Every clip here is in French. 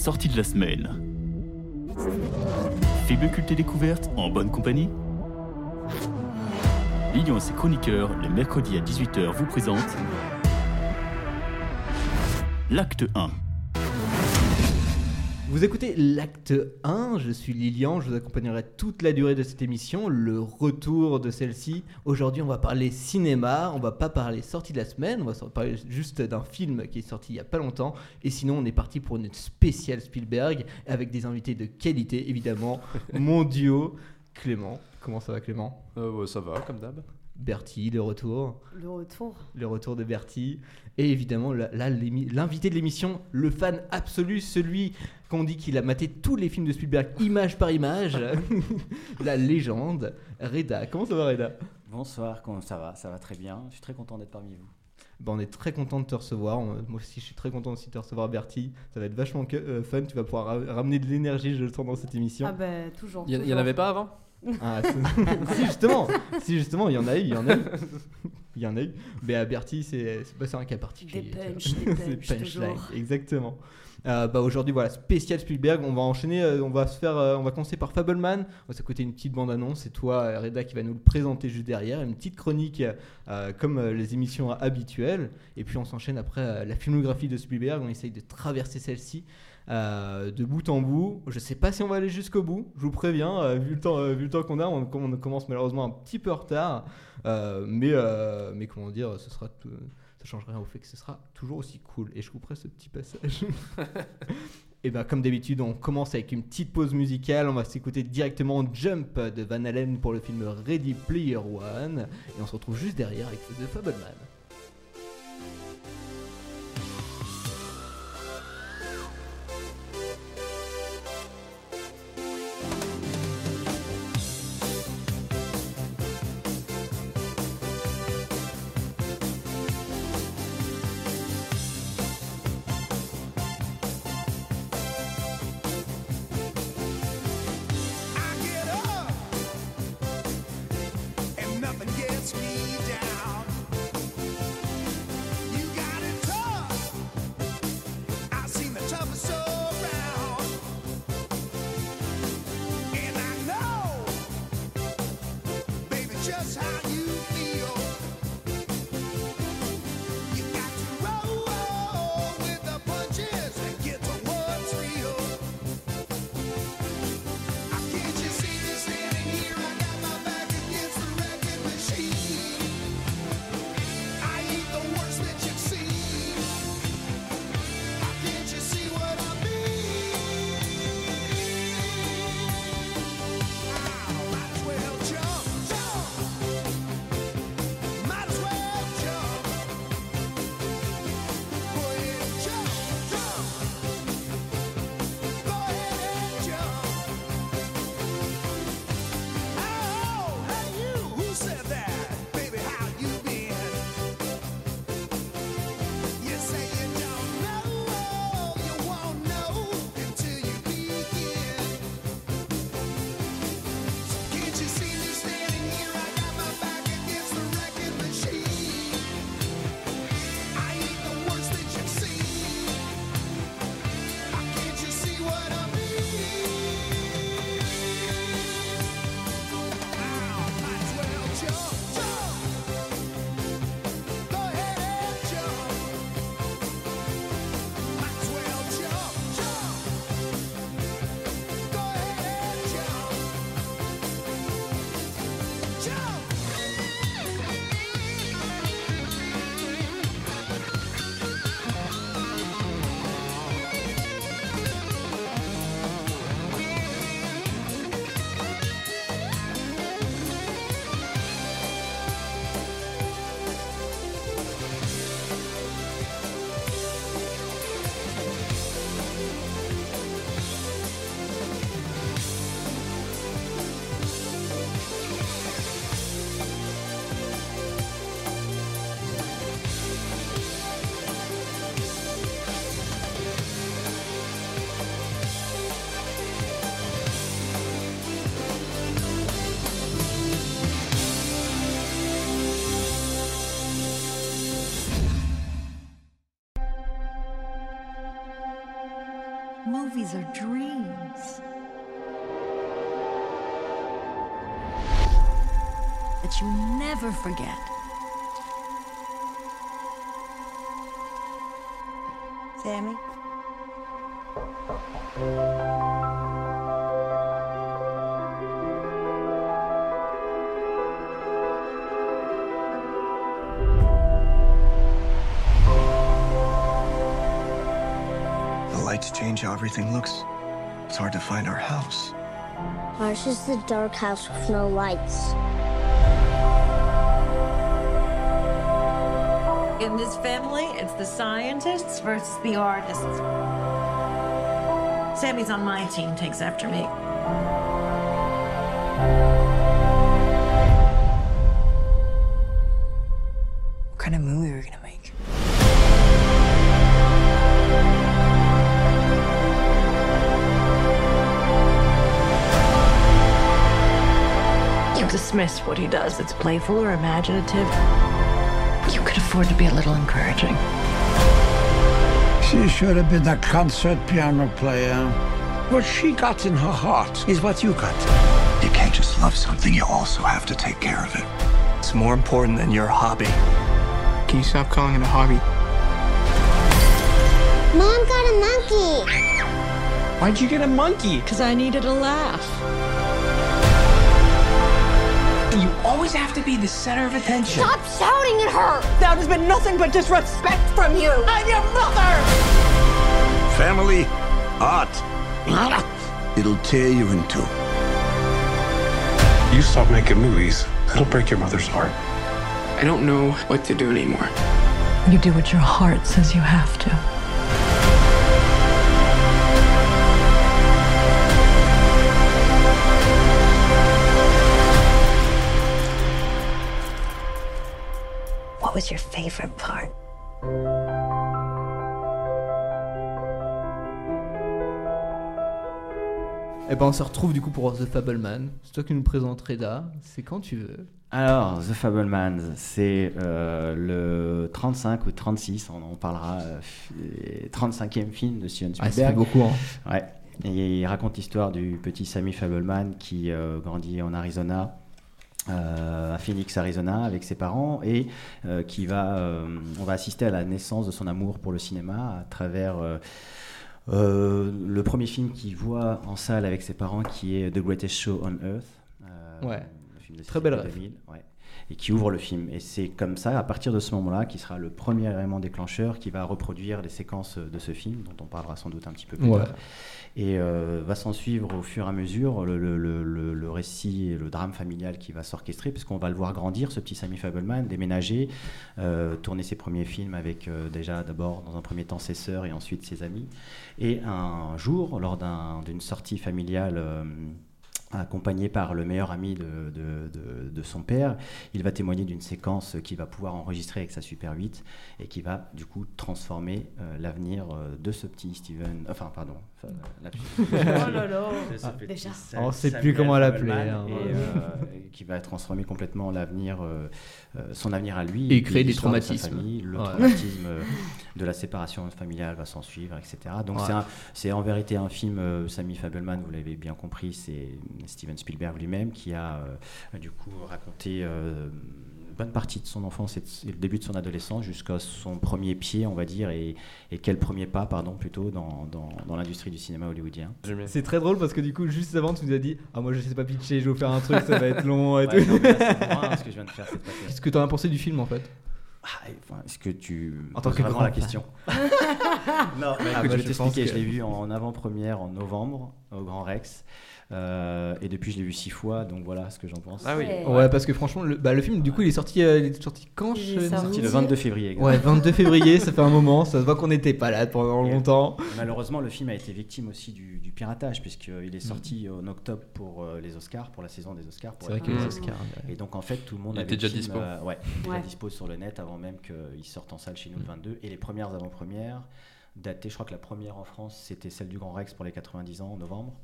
sorties de la semaine. Film culte et découverte en bonne compagnie Lilian et ses chroniqueurs, le mercredi à 18h, vous présentent l'acte 1. Vous écoutez l'acte 1, je suis Lilian, je vous accompagnerai toute la durée de cette émission, le retour de celle-ci. Aujourd'hui on va parler cinéma, on va pas parler sortie de la semaine, on va parler juste d'un film qui est sorti il y a pas longtemps. Et sinon on est parti pour une spéciale Spielberg avec des invités de qualité évidemment. Mon duo, Clément. Comment ça va Clément? Euh, ça va, comme d'hab. Bertie, le retour. Le retour. Le retour de Bertie. Et évidemment, là, l'invité de l'émission, le fan absolu, celui qu'on dit qu'il a maté tous les films de Spielberg, image par image, la légende, Reda. Comment ça va, Reda? Bonsoir, comment ça va? Ça va très bien. Je suis très content d'être parmi vous. Ben, On est très content de te recevoir. On- Moi aussi, je suis très content aussi de te recevoir, Bertie. Ça va être vachement que- euh, fun. Tu vas pouvoir ra- ramener de l'énergie, je le sens, dans cette émission. Ah bah toujours. Il y, en avait pas avant? Ah, c'est- si justement, si justement, il y en a eu, il y en a eu, il y en a eu. Mais à Bertie, c'est bah, c'est un cas particulier. Des punch, des C'est punch, exactement. Euh, bah aujourd'hui voilà spécial Spielberg. On va enchaîner, euh, on va se faire, euh, on va commencer par Fableman. On va s'écouter une petite bande annonce. C'est toi Reda qui va nous le présenter juste derrière, une petite chronique comme les émissions habituelles. Et puis on s'enchaîne après la filmographie de Spielberg. On essaye de traverser celle-ci. de bout en bout, je sais pas si on va aller jusqu'au bout. Je vous préviens, vu le temps, vu le temps qu'on a, on, commence malheureusement un petit peu en retard, mais mais comment dire, ce sera tout- ça change rien au fait que ce sera toujours aussi cool. Et je couperai ce petit passage. Et bien, comme d'habitude, on commence avec une petite pause musicale. On va s'écouter directement Jump de Van Halen pour le film Ready Player One. Et on se retrouve juste derrière avec The Fableman. That you never forget. Sammy? The lights change how everything looks. It's hard to find our house. Ours is the dark house with no lights. In this family, it's the scientists versus the artists. Sammy's on my team, takes after me. What kind of movie are we gonna make? You dismiss what he does. It's playful or imaginative. You could afford to be a little encouraging. She should have been a concert piano player. What she got in her heart is what you got. You can't just love something, you also have to take care of it. It's more important than your hobby. Can you stop calling it a hobby? Mom got a monkey! Why'd you get a monkey? Because I needed a laugh. You always have to be the center of attention. Stop shouting at her! That has been nothing but disrespect from you. I'm your mother! Family, art. It'll tear you in two. You stop making movies, it'll break your mother's heart. I don't know what to do anymore. You do what your heart says you have to. What was your favorite part? Et ben on se retrouve du coup pour The Fableman. C'est toi qui nous présentes Reda. C'est quand tu veux. Alors, The Fablemans, c'est euh, le 35 ou 36, on en parlera, euh, f- 35e film de Steven Ah, ça fait Spielberg. beaucoup. Hein. Ouais. Et il raconte l'histoire du petit Sammy Fableman qui euh, grandit en Arizona, euh, à Phoenix, Arizona, avec ses parents, et euh, qui va, euh, on va assister à la naissance de son amour pour le cinéma à travers euh, euh, le premier film qu'il voit en salle avec ses parents, qui est The Greatest Show on Earth. euh, Ouais. le film de Très belle ouais. Et qui ouvre le film. Et c'est comme ça, à partir de ce moment-là, qui sera le premier élément déclencheur qui va reproduire les séquences de ce film, dont on parlera sans doute un petit peu plus Ouais. tard. Et euh, va s'en suivre au fur et à mesure le, le- le- le- le récit et le drame familial qui va s'orchestrer, puisqu'on va le voir grandir, ce petit Sammy Fableman, déménager, euh, tourner ses premiers films avec euh, déjà d'abord, dans un premier temps, ses sœurs et ensuite ses amis. Et un jour, lors d'un- d'une sortie familiale, accompagné par le meilleur ami de, de- de- de son père, il va témoigner d'une séquence qu'il va pouvoir enregistrer avec sa Super 8 et qui va du coup transformer euh, l'avenir euh, de ce petit Steven, enfin pardon, enfin, lapsus. Oh là là. Déjà. On sait Samuel plus comment l'appeler, hein. et, euh, qui va transformer complètement l'avenir, euh, euh, son avenir à lui, Et créer des l'histoire de sa traumatismes. famille, le Ouais. traumatisme de la séparation familiale va s'en suivre, etc. Donc Ouais. c'est en vérité un film, euh, Sammy Fableman, vous l'avez bien compris, c'est Steven Spielberg lui-même qui a euh, du coup raconté euh, une bonne partie de son enfance et, de- et le début de son adolescence jusqu'à son premier pied, on va dire, et, et quel premier pas, pardon, plutôt, dans, dans- dans l'industrie du cinéma hollywoodien. C'est très drôle parce que du coup, juste avant, tu nous as dit Ah, moi je sais pas pitcher, je vais vous faire un truc, ça va être long et Ouais, tout. non, mais là, c'est moi, hein, ce que je viens de faire. Qu'est-ce que t'en as pensé du film en fait? Ah, enfin, Est-ce que tu En tant que vraiment grand la question Non, mais Ah, écoute, bah, je vais t'expliquer. que- Je l'ai vu en avant-première en novembre au Grand Rex. Euh, et depuis, je l'ai vu six fois. Donc voilà ce que j'en pense. Ah oui. Ouais. Ouais, parce que franchement, le, bah, le film, du coup, il est sorti, euh, il est sorti quand Il est sorti le 22 février. Ouais, 22 février, ça fait un moment, ça se voit qu'on n'était pas là pendant Et- longtemps. Malheureusement, le film a été victime aussi du, du piratage, puisqu'il est sorti en octobre pour euh, les Oscars, pour la saison des Oscars. C'est vrai que les. Oscars. ouais. Et donc, en fait, tout le monde Il avait était déjà film, dispo. euh, ouais, il était Ouais. déjà dispo sur le net avant même qu'il sorte en salle chez nous le 22. Et les premières avant-premières datées, je crois que la première en France, c'était celle du Grand Rex pour les 90 ans en novembre.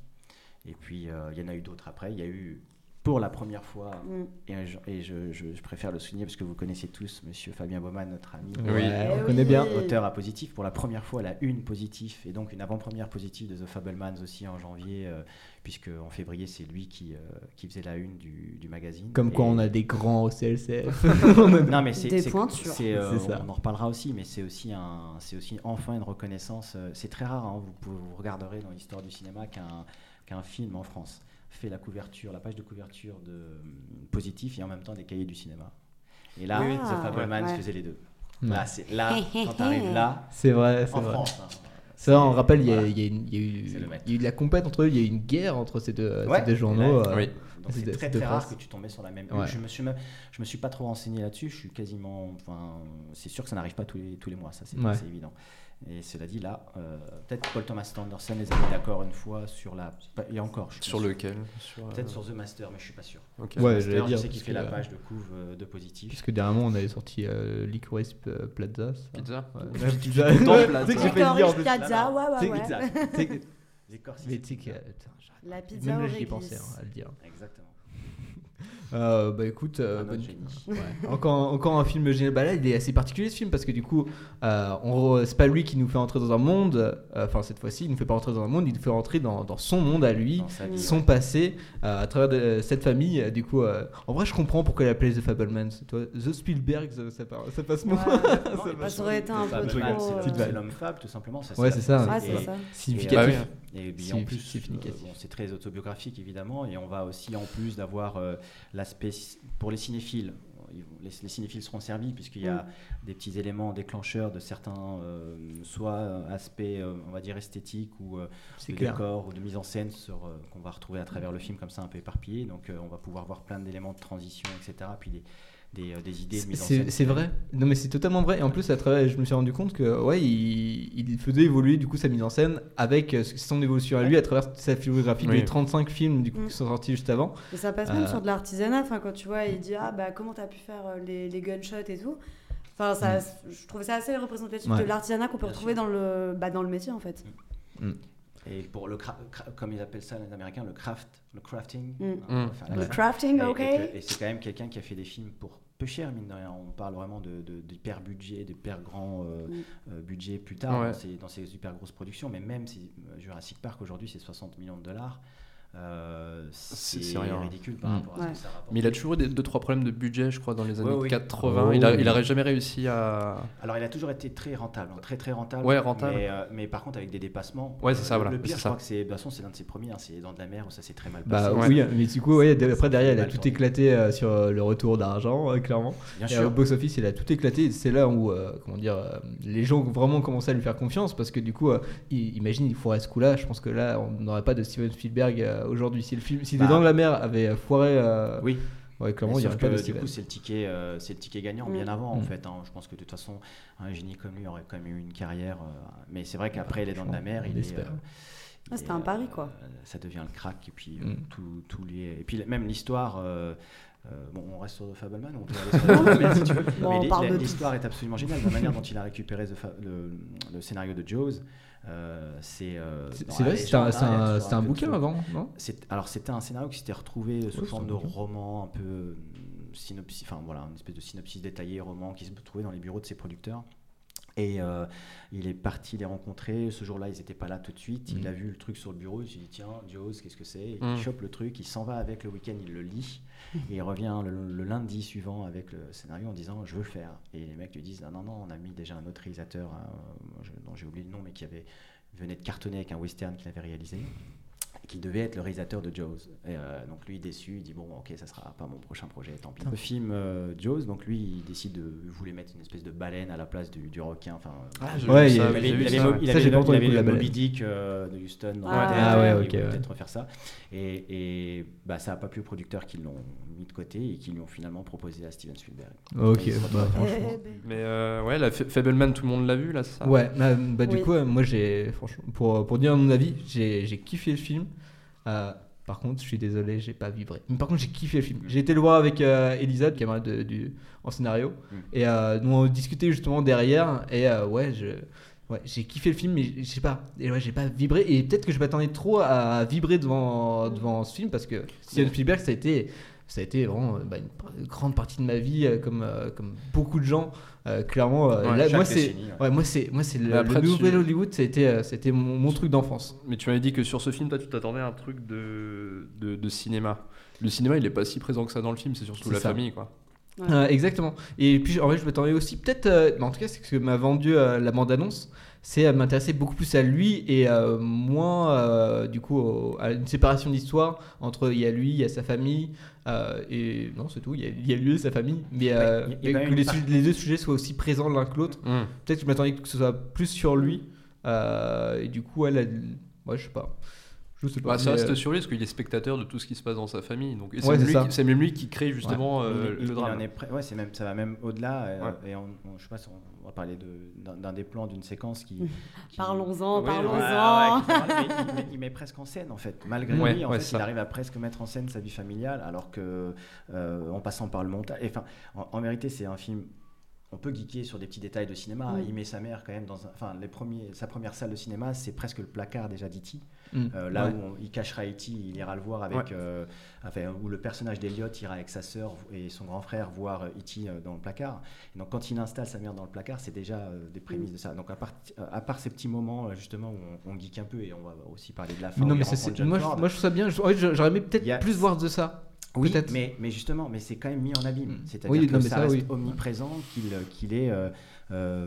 Et puis, euh, il y en a eu d'autres après. Il y a eu pour la première fois, Mm. et, je, et je- je- je préfère le souligner parce que vous connaissez tous Monsieur Fabien Baumann, notre ami, Ouais, Eh on oui. connaît bien. auteur à positif, pour la première fois la une positive, et donc une avant-première positive de The Fablemans aussi en janvier, euh, puisque en février c'est lui qui, euh, qui faisait la une du, du magazine. Comme quoi on a des grands au CLCF. non mais c'est euh, on en reparlera aussi mais c'est aussi un c'est aussi enfin une reconnaissance euh, c'est très rare hein, vous, vous regarderez dans l'histoire du cinéma qu'un qu'un film en France fait la couverture la page de couverture de euh, positif et en même temps des cahiers du cinéma et là Oui. The Ah, Fablemans ouais. faisait les deux Ouais. là c'est là quand t'arrives là C'est vrai, c'est en vrai. France hein, C'est vrai, on rappelle, il y, a- voilà. y y eu, y a de la compète entre eux, il y a eu une guerre entre ces deux, Ouais, ces deux et journaux. là, euh, Oui. donc c'est très rare que tu tombais sur la même Ouais. je me suis même- je me suis pas trop renseigné là-dessus je suis quasiment enfin c'est sûr que ça n'arrive pas tous les tous les mois ça c'est Ouais. c'est évident et cela dit là euh, peut-être Paul Thomas Anderson les a mis d'accord une fois sur la et encore je Sur lequel? Sur, euh, peut-être sur The Master mais je suis pas sûr Ok. The Ouais, Master, je sais qu'il fait la page de couve euh, de positif Puisque dernièrement, on avait sorti euh, Licorice euh, Plaza. ça. Pizza Ouais, Pizza. Ouais, Plaza. ouais, ouais, ouais. Mais c'est tu sais que. La pizza j'y pensé hein, à le dire. exactement Euh, bah écoute, euh, bonne-. Ouais. encore, encore un film génial. Bah là, il est assez particulier ce film parce que du coup, euh, on re- c'est pas lui qui nous fait entrer dans un monde. euh, Enfin, cette fois-ci, il nous fait pas entrer dans un monde, il nous fait entrer dans, dans son monde à lui, vie, son ouais. passé, euh, à travers de- cette famille. Du coup, euh, en vrai, je comprends pourquoi il appelait The Fablemans. Toi, The Spielberg, ça, ça, part- ça passe moins. Ouais. Ça bah, aurait été un peu Fableman, trop, c'est l'homme fable tout simplement ça, Ouais, c'est ça. C'est. Significatif. Et puis en plus, euh, bon, c'est très autobiographique évidemment, et on va aussi en plus d'avoir euh, l'aspect pour les cinéphiles. ils vont- Les, les cinéphiles seront servis puisqu'il y a des petits éléments déclencheurs de certains, euh, soit aspects, on va dire esthétiques ou de clair. décor ou de mise en scène qu'on va retrouver à travers le film comme ça un peu éparpillé. Donc on va pouvoir voir plein d'éléments de transition, etc. Puis des, des, euh, des idées de mise en scène. C'est vrai. Non mais c'est totalement vrai. Et en plus, à travers, je me suis rendu compte que ouais, il, il faisait évoluer du coup sa mise en scène avec euh, son évolution à lui à travers sa filmographie Oui. des 35 films du coup Mm. qui sont sortis juste avant. Et ça passe même Euh, sur de l'artisanat. Enfin, quand tu vois, il dit Ah, bah, comment t'as pu faire les, les gunshots et tout. Enfin, ça, je trouvais ça assez représentatif Mm. Ouais. de l'artisanat qu'on peut Bien retrouver sûr. dans le, bah, dans le métier en fait. Et pour le comme ils appellent ça les Américains, le craft, le crafting. Mm. hein, Le craft. crafting, Et- ok. Et c'est quand même quelqu'un qui a fait des films pour peu cher, mine de rien. On parle vraiment de, de- d'hyper budget, d'hyper grand euh, Mm. euh, budget plus tard Ouais. dans, ces, dans ces hyper grosses productions. Mais même si euh, Jurassic Park aujourd'hui c'est 60 millions de dollars, euh, c'est, c'est rien. ridicule par Mm. rapport à ce Ouais. que ça rapporte. Mais il a toujours eu des- deux trois problèmes de budget, je crois, dans les années Ouais, oui. 80. Oh, il, a, oui. il aurait jamais réussi à. Alors il a toujours été très rentable, hein, très très rentable. Ouais, rentable. Mais, euh, mais par contre avec des dépassements. Ouais, c'est ça, le- voilà, Le pire, je ça. crois que c'est, de toute façon, c'est l'un de ses premiers. hein, c'est dans de la mer où ça s'est très mal Bah passé. oui, mais du coup, après derrière, il a tout éclaté euh, sur euh, le retour d'argent, euh, clairement. Bien Et sûr. au box office, il a tout éclaté. C'est là où, euh, comment dire, euh, les gens ont vraiment commencé à lui faire confiance parce que du coup, euh, imagine, il foirait ce coup-là. Je pense que là, on n'aurait pas de Steven Spielberg euh, aujourd'hui. Si le film, si Bah. Les Dents de la Mer avait euh, foiré, euh, Oui. ouais, clairement, il que, du coup, c'est le ticket, euh, c'est le ticket gagnant Mm. bien avant en Mm. fait. hein. Je pense que de toute façon, un génie comme lui aurait quand même eu une carrière. euh, mais c'est vrai qu'après les dents de la mer, il est. espère. euh, Ah, c'était un pari, euh, quoi. Ça devient le crack et puis euh, Mm. tout, tout lié. Et puis même l'histoire. Euh, bon, on reste sur The Fableman, on peut aller sur The Fableman si tu veux. Bon, Mais l'histoire est absolument géniale. La manière dont il a récupéré le, le scénario de Jaws, euh, c'est. euh, C'est vrai, c'était un, un- bouquin avant, non? Alors c'était un scénario qui s'était retrouvé sous forme de roman un peu synopsis, enfin voilà, une espèce de synopsis détaillé, roman qui se trouvait dans les bureaux de ses producteurs. Et euh, il est parti les rencontrer. Ce jour-là, ils n'étaient pas là tout de suite. Il Mhm. a vu le truc sur le bureau. Il s'est dit tiens, Jaws, qu'est-ce que c'est? Il chope le truc. Il s'en va avec le week-end. Il le lit. Et il revient le, le lundi suivant avec le scénario en disant je veux le faire. Et les mecs lui disent non non non, on a mis déjà un autre réalisateur hein, dont j'ai oublié le nom, mais qui avait venait de cartonner avec un western qu'il avait réalisé qui devait être le réalisateur de Jaws. Et, euh, donc lui déçu, il dit bon ok ça sera pas mon prochain projet, tant pis. Le film euh, Jaws, donc lui il décide de il voulait mettre une espèce de baleine à la place du, du requin. Enfin, Ah, j'ai Ouais, vu il y ça, a- il avait, il avait, ça, il avait le-. Moby Dick euh, de Houston dans Ah, la ah ouais, il ok, ouais. peut-être refaire ça. Et, et bah, ça n'a pas plu aux producteurs qui l'ont mis de côté et qui lui ont finalement proposé à Steven Spielberg. Ok, bah, Eh. Mais euh, ouais, la Fa- Fableman, tout le monde l'a vu là, ça? Ouais, bah, bah, du coup, euh, moi j'ai, franchement, pour, pour dire mon avis, j'ai j'ai kiffé le film. Euh, par contre, je suis désolé, j'ai pas vibré. Mais par contre, j'ai kiffé le film. J'ai été le voir avec euh, Elisa, le camarade de- du, en scénario. Mm. Et euh, nous on discutait justement derrière. Et euh, ouais, je, Ouais, j'ai kiffé le film, mais je sais pas, et ouais, j'ai pas vibré, et peut-être que je m'attendais trop à vibrer devant, devant ce film, parce que Steven Spielberg, ça a été, ça a été vraiment bah, une, grande partie de ma vie, comme, comme beaucoup de gens, euh, clairement. euh, Ouais, là, chaque moi, c'est décennie, ouais. ouais, moi, c'est moi, c'est le, après, le nouvel tu- Hollywood, été, euh, c'était mon, mon truc d'enfance. Mais tu m'avais dit que sur ce film, toi, tu t'attendais à un truc de, de, de cinéma. Le cinéma, il est pas si présent que ça dans le film, c'est surtout la ça. famille, quoi. Ouais. Euh, exactement. Et puis, en vrai, je m'attendais aussi, peut-être, euh, mais en tout cas, c'est ce que m'a vendu euh, la bande-annonce, c'est euh, m'intéresser beaucoup plus à lui et euh, moins, euh, du coup, au- à une séparation d'histoire entre il y a lui, il y a sa famille, euh, et non, c'est tout, il y, a, il y a lui et sa famille, mais, a- a que les, une su- les deux sujets soient aussi présents l'un que l'autre. Hum. Peut-être que je m'attendais que ce soit plus sur lui, euh, et du coup, elle, ouais, je sais pas. Je sais pas. Bah, ça reste euh, sur lui parce qu'il est spectateur de tout ce qui se passe dans sa famille. Donc, c'est Ouais, même lui qui- c'est même lui qui crée justement euh, Il- il- le drame. ouais, c'est même, ça va même au-delà. euh, Ouais. Et on, on- je sais pas si on, va parler d'un des plans d'une séquence qui. qui- Parlons-en, Oui, parlons-en. Il, met, il met presque en scène en fait. Malgré Ouais, lui, en ouais, fait, il arrive à presque mettre en scène sa vie familiale, alors que euh, en passant par le montage. Enfin, en, en vérité, c'est un film. On peut geeker sur des petits détails de cinéma. Il met sa mère quand même dans un, enfin les premiers, sa première salle de cinéma, c'est presque le placard déjà d'E.T. Mm. Euh, là Ouais. où on- il cachera E.T., il ira le voir avec, Ouais. euh, enfin, où le personnage d'Eliot ira avec sa sœur et son grand frère voir E.T. euh, dans le placard. Et donc quand il installe sa mère dans le placard, c'est déjà euh, des prémices de ça. Donc à part, à part ces petits moments justement où on, on geek un peu et on va aussi parler de la fin. mais non, mais c'est- moi, je, moi, je trouve ça bien. Je- en fait, J'aurais aimé peut-être a- plus voir de ça. Oui, mais, mais justement, mais c'est quand même mis en abîme. Mm. C'est-à-dire Oui, que non, ça, ça, reste oui. omniprésent, qu'il qu'il est, euh, euh,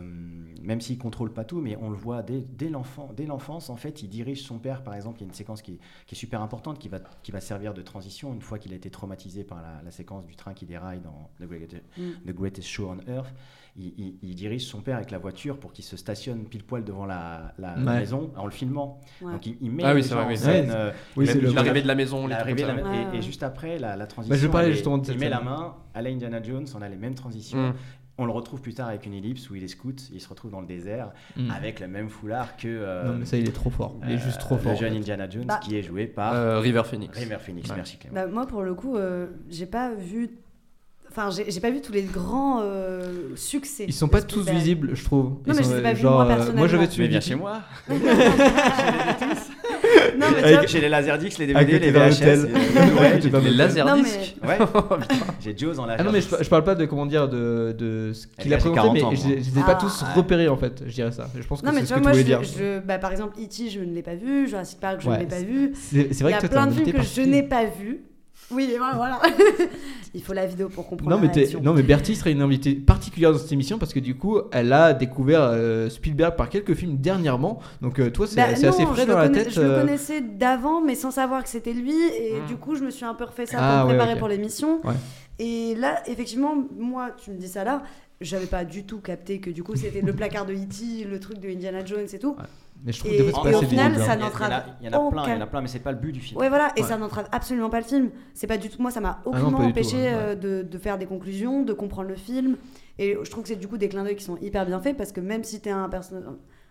même s'il contrôle pas tout, mais on le voit dès, dès l'enfance. En fait, il dirige son père, par exemple. Il y a une séquence qui est, qui est super importante, qui va, qui va servir de transition une fois qu'il a été traumatisé par la, la séquence du train qui déraille dans The Greatest, Mm. The Greatest Show on Earth. Il, il- il dirige son père avec la voiture pour qu'il se stationne pile poil devant la, la- la Ouais. maison en le filmant. Ouais. Donc il, il met Ah oui, c'est vrai, en scène, Ouais. euh, Oui, L'arrivée de la maison, comme de la- et, Ouais. et juste après, la, la transition. je parlais justement de il met la main à la Indiana Jones, on a les mêmes transitions. Mm. On le retrouve plus tard avec une ellipse où il est scout, il se retrouve dans le désert Mm. avec le même foulard que euh, Non, mais ça, il est trop fort. Il est euh, juste trop fort. le jeune Indiana Jones Bah. qui est joué par Euh, River Phoenix. River Phoenix. Ouais. Merci Clément. Bah, moi, pour le coup, euh, j'ai pas vu. Enfin, j'ai pas vu tous les grands euh, succès. Ils sont pas tous visibles, je trouve. Non, Ils mais sont, je les ai pas euh, vus, genre, moi, euh, personnellement. j'avais Mais viens chez moi. Non, mais Avec- J'ai les Laserdiscs, les DVD, les VHS. et- ouais, j'ai- Les hôtel. laserdiscs ouais. J'ai Jaws en Ah non, mais je, je parle pas de comment dire de, de ce qu'il a présenté, 40 mais ans, je, moi. je les ai pas Ah. tous repérés en fait, je dirais ça. Je pense que Non, mais c'est tu ce vois, que moi, tu je, voulais dire. je- bah, par exemple, E.T., je ne l'ai pas vu. Jurassic Park, je ne l'ai pas vu. C'est c'est Il y a plein de films que je n'ai pas vus. Oui, voilà. voilà. Il faut la vidéo pour comprendre Non mais, la t'es- réaction. non mais Bertie serait une invitée particulière dans cette émission parce que du coup elle a découvert euh, Spielberg par quelques films dernièrement donc euh, toi c'est Bah assez frais dans la tête Je le euh, connaissais d'avant, mais sans savoir que c'était lui. Et Mm. du coup, je me suis un peu refait ça Ah, pour me ouais, préparer pour l'émission. Ouais. Et là, effectivement, moi, tu me dis ça là, j'avais pas du tout capté que du coup, c'était le placard de E.T., le truc de Indiana Jones et tout. Mais je trouve Et- que des fois, c'est et au final, ça hein. Il y en a- n'entrave Il y en a plein, il y en a plein, mais c'est pas le but du film. Ouais, voilà, et Ouais. ça n'entrave absolument pas le film. C'est pas du tout. Moi, ça m'a Ah non, aucunement du tout, empêché ouais, euh, de, de faire des conclusions, de comprendre le film. Et je trouve que c'est du coup des clins d'œil qui sont hyper bien faits parce que même si t'es un, perso-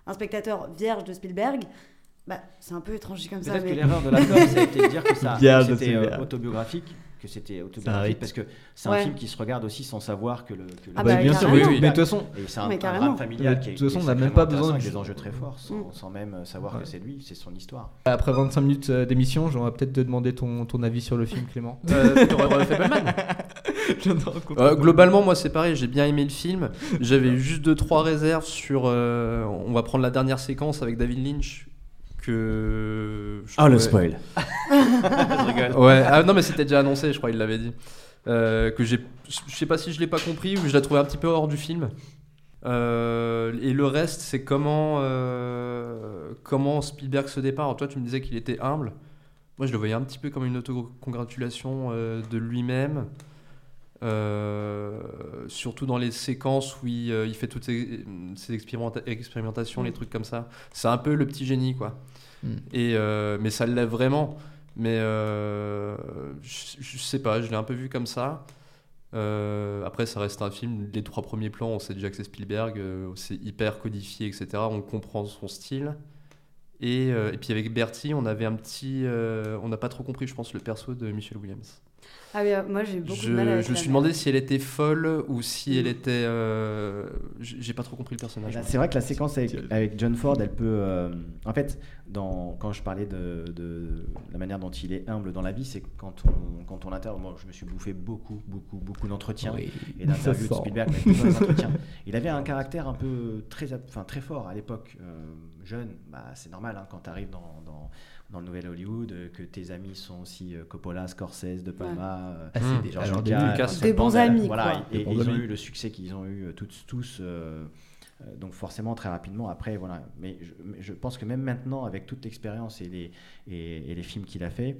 un spectateur vierge de Spielberg, bah, c'est un peu étrange comme ça. Peut-être que Mais... l'erreur de la com, ça a été de dire que ça que c'était euh, autobiographique, que c'était autobiographique, arrive. parce que c'est un Ouais. film qui se regarde aussi sans savoir que le. que le- Ah Bah, bah, bien sûr oui, oui. mais de toute façon Et c'est un, un carrément. drame familial Mais qui est, de toute façon, on n'a même pas besoin de- avec des enjeux très forts, sans, Mm. sans même euh, savoir Ouais. que c'est lui, c'est son histoire. après 25 minutes euh, d'émission j'aurais peut-être te demander ton, ton avis sur le film Clément Euh, tu aurais fait Batman Euh, globalement, moi c'est pareil, j'ai bien aimé le film. J'avais juste deux trois réserves sur. euh, on va prendre la dernière séquence avec David Lynch. Que. je Ah, le spoil Je rigole. Ouais, ah, non, mais c'était déjà annoncé, je crois, il l'avait dit. Euh, que j'ai. Je sais pas si je l'ai pas compris ou je l'ai trouvé un petit peu hors du film. Euh, et le reste, c'est comment, euh, comment Spielberg se départ. Alors, toi, tu me disais qu'il était humble. Moi, je le voyais un petit peu comme une autocongratulation euh, de lui-même. Euh, surtout dans les séquences où il, euh, il fait toutes ses, ses expérimenta- expérimentations, les trucs comme ça. C'est un peu le petit génie, quoi. Mm. Et, euh, mais ça le lève vraiment. Mais je, je sais pas, je l'ai un peu vu comme ça. Euh, après, ça reste un film. Les trois premiers plans, on sait déjà que c'est Spielberg, euh, c'est hyper codifié, etc. On comprend son style. Et, euh, et puis avec Bertie, on avait un petit, on n'a pas trop compris, je pense, le perso de Michel Williams. Ah oui, euh, moi j'ai beaucoup Je, de mal avec je me suis mère. demandé si elle était folle ou si elle Mm. était. euh, J'ai pas trop compris le personnage. Bah, c'est vrai que la séquence avec, avec John Ford, elle peut. euh, en fait, dans, quand je parlais de, de la manière dont il est humble dans la vie, c'est quand on, quand on l'interroge. Moi, je me suis bouffé beaucoup, beaucoup, beaucoup d'entretiens Oui, et d'interviews de. Spielberg. avec. Il avait un caractère un peu très, enfin, très fort à l'époque. euh, jeune, bah, c'est normal hein, quand tu arrives dans, dans, dans le nouvel Hollywood, euh, que tes amis sont aussi euh, Coppola, Scorsese, De Palma, euh, Ah, c'est des- George alors, des Lucas, Des bons amis, Voilà, quoi. et, Des bons et ils ont eu le succès qu'ils ont eu euh, tous, euh, euh, donc forcément très rapidement après voilà. Mais je, mais je pense que même maintenant avec toute l'expérience et les, et, et les films qu'il a fait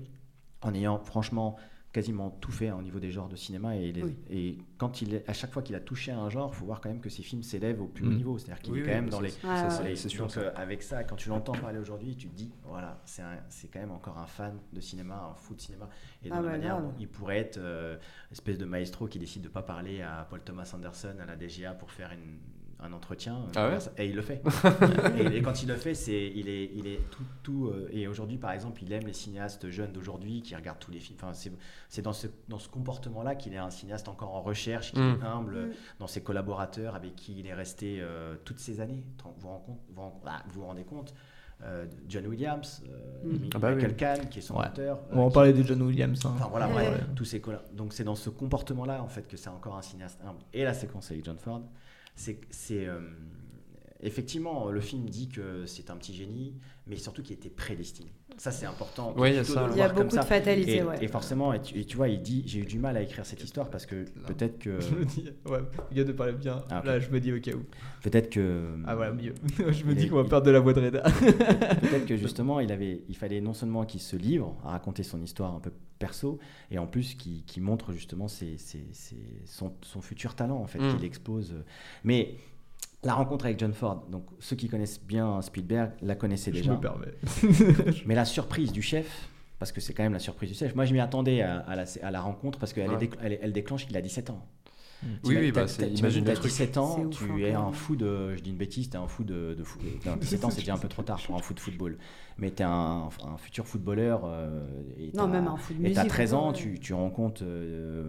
en ayant franchement quasiment tout fait hein, au niveau des genres de cinéma et, les- Oui. et quand il est, à chaque fois qu'il a touché à un genre faut voir quand même que ses films s'élèvent au plus haut Mm. niveau c'est à dire qu'il Oui, est quand oui, même dans les c'est- sûr, donc ça. euh, avec ça quand tu l'entends parler aujourd'hui tu te dis voilà c'est un- c'est quand même encore un fan de cinéma un fou de cinéma et dans Ah la ouais, manière dont il pourrait être euh, espèce de maestro qui décide de pas parler à Paul Thomas Anderson à la DGA pour faire une- un entretien Ah ouais et il le fait et, et quand il le fait c'est il est il est tout tout euh, et aujourd'hui par exemple il aime les cinéastes jeunes d'aujourd'hui qui regardent tous les films enfin c'est c'est dans ce dans ce comportement là qu'il est un cinéaste encore en recherche qui Mm. est humble Mm. dans ses collaborateurs avec qui il est resté euh, toutes ces années vous compte- vous, ah, vous vous rendez compte Euh, John Williams euh, Mm. Mi- Ah bah oui. Michael Kahn qui est son Ouais. auteur On va en parler de John Williams. hein. Enfin voilà, Ouais. tous ces Donc c'est dans ce comportement-là en fait que c'est encore un cinéaste humble. Et la séquence avec John Ford, c'est euh, effectivement le film dit que c'est un petit génie, mais surtout qu'il était prédestiné. Ça c'est important. Oui, il y a plutôt ça, y a beaucoup de ça. fatalité, Et, ouais. et forcément, et tu, et tu vois, il dit, j'ai eu du mal à écrire cette histoire parce que peut-être que Je me dis, ouais, le gars de parler bien. Ah. Là, je me dis au cas où. peut-être que Ah voilà, mieux. je me Il dis est- qu'on va il- perdre de la voix de Reda. Peut-être que justement, il, avait, il fallait non seulement qu'il se livre à raconter son histoire un peu perso, et en plus qu'il qu'il montre justement ses- ses- ses- son, son futur talent, en fait, Mm. qu'il expose. Mais la rencontre avec John Ford, donc ceux qui connaissent bien Spielberg la connaissaient je déjà. me permets. Mais la surprise du chef, parce que c'est quand même la surprise du chef, moi je m'y attendais à, à la, à la rencontre parce qu'elle Ouais. est décl- elle, déclenche qu'il a 17 ans. Oui, T'imagines- oui, bah, imagine le t'as truc. 17 ans, ouf, tu hein, es quand un fou de. Je dis une bêtise, t'es un fou de. de, fou- non, 17 ans, c'est déjà un peu trop tard pour un fou de football. Mais t'es un, un futur footballeur. euh, et Non, t'as- même un de Et t'as musique, 13 ans, tu, tu rencontres euh,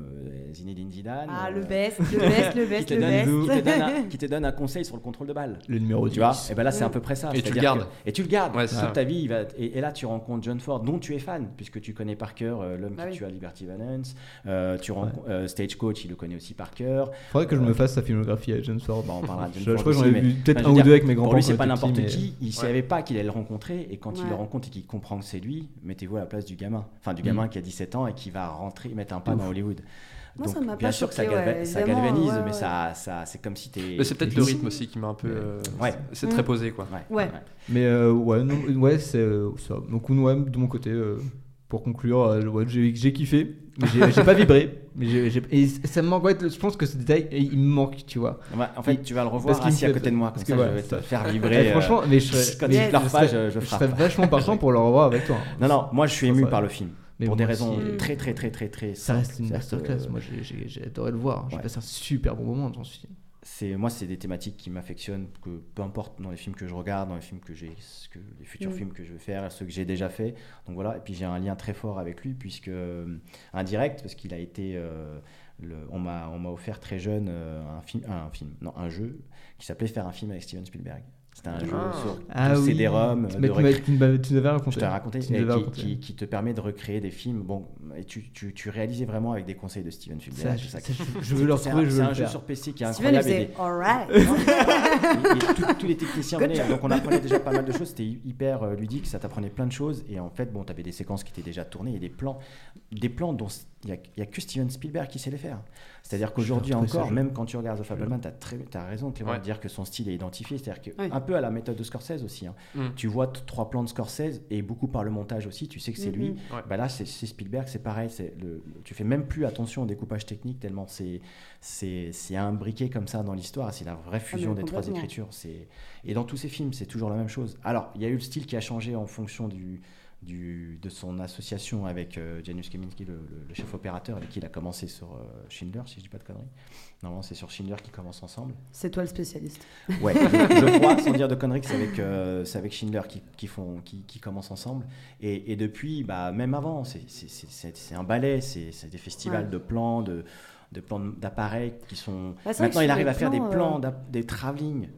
Zinedine Zidane. Ah, euh, le best, le best, le qui best, te, le donne, qui, te donne un, best. qui te donne un conseil sur le contrôle de balle. Le numéro Tu vois 10. Et ben là, c'est à peu près ça. Et tu le gardes. que- et tu le gardes. Ouais, toute ta vie. il va- et, et là, tu rencontres John Ford, dont tu es fan, puisque tu connais par cœur euh, l'homme Bah qui oui. tue à Liberty Valance. Euh, tu rencontres euh, Stagecoach, il le connaît aussi par cœur. Faudrait que je Euh, me fasse sa filmographie à John Ford. Bon, on parlera de John Je, crois que j'en ai vu peut-être un ou deux avec mes Pour grands-parents. lui, c'est pas n'importe qui. Il savait pas qu'il allait le rencontrer. Et quand Ouais. le rencontre et qu'il comprend que c'est lui, mettez-vous à la place du gamin. Enfin, du gamin Mm. qui a 17 ans et qui va rentrer, mettre un pas dans Hollywood. Moi, Donc, ça m'a bien pas sûr que ça, choqué, galva- ouais, ça évidemment, galvanise, ouais, mais ça, ça, c'est comme si t'es. Mais c'est peut-être le rythme aussi qui m'a un peu. euh, Ouais. C'est Mm. très posé, quoi. Ouais. Ouais. Mais euh, ouais, non, ouais, c'est euh, ça. Donc ouais, de mon côté, euh, pour conclure, euh, ouais, j'ai j'ai kiffé, mais j'ai j'ai pas vibré. Mais j'ai- j'ai- et ça me manque. ouais, je pense que ce détail, il me manque, tu vois. Ouais, en fait, tu vas le revoir Parce assis à côté de moi, parce comme que ça, voilà, je vais te faire vibrer. euh, franchement, mais je serais, quand mais tu pleures pas, serais- je, je je serais vachement partant pour le revoir avec toi. hein. Non, non, moi je suis ému par le film. Mais pour des raisons aussi. très, très, très, très, très Ça simples. reste une masterclass. Moi, j'ai- j'ai j'ai adoré le voir. J'ai Ouais. passé un super bon moment dans ce film. C'est moi c'est des thématiques qui m'affectionnent que peu importe dans les films que je regarde dans les films que j'ai que les futurs Mm. films que je veux faire ceux que j'ai déjà fait donc voilà. Et puis j'ai un lien très fort avec lui puisque euh, indirect parce qu'il a été euh, le, on m'a on m'a offert très jeune euh, un film un film non un jeu qui s'appelait faire un film avec Steven Spielberg c'était un jeu Ah. sur Ah oui. CD-ROM je t'ai raconté, qui, raconté. qui- qui te permet de recréer des films. Bon, et tu, tu, tu réalisais vraiment avec des conseils de Steven Spielberg. je- tout ça. ça, je- je veux le retrouver, C'est un jeu sur PC qui est Steven, il incroyable. faisait alright. tous- les techniciens venaient, donc on apprenait déjà pas mal de choses, c'était hyper euh, ludique, ça t'apprenait plein de choses, et en fait, bon, tu avais des séquences qui étaient déjà tournées, et des plans, des plans dont il n'y a, que Steven Spielberg qui sait les faire. C'est-à-dire qu'aujourd'hui encore, même quand tu regardes The Fableman, tu as, raison, Clément, Ouais. de dire que son style est identifié, c'est-à-dire que, Oui. un peu à la méthode de Scorsese aussi, hein. Mm. tu vois trois plans de Scorsese, et beaucoup par le montage aussi, tu sais que c'est lui, Mhm. Ouais. bah là, c'est Spielberg, c'est pareil. Le, tu fais même plus attention au découpage technique tellement c'est c'est c'est imbriqué comme ça dans l'histoire. C'est la vraie fusion Ah, mais des trois écritures. Et dans tous ces films, c'est toujours la même chose. Alors, il y a eu le style qui a changé en fonction du du, de son association avec euh, Janusz Kaminski, le, le- le chef opérateur, avec qui il a commencé sur euh, Schindler, si je dis pas de conneries. Normalement, c'est sur Schindler qu'ils commencent ensemble. C'est toi le spécialiste. Ouais, je, je crois, sans dire de conneries, que c'est avec, euh, c'est avec Schindler qui, qui, font, qui, qui commencent ensemble. Et, et depuis, bah, même avant, c'est- un ballet, c'est des festivals Ouais. de plans, de, de plans d'appareils qui sont. Bah, Maintenant, il arrive à faire des plans, des travelling.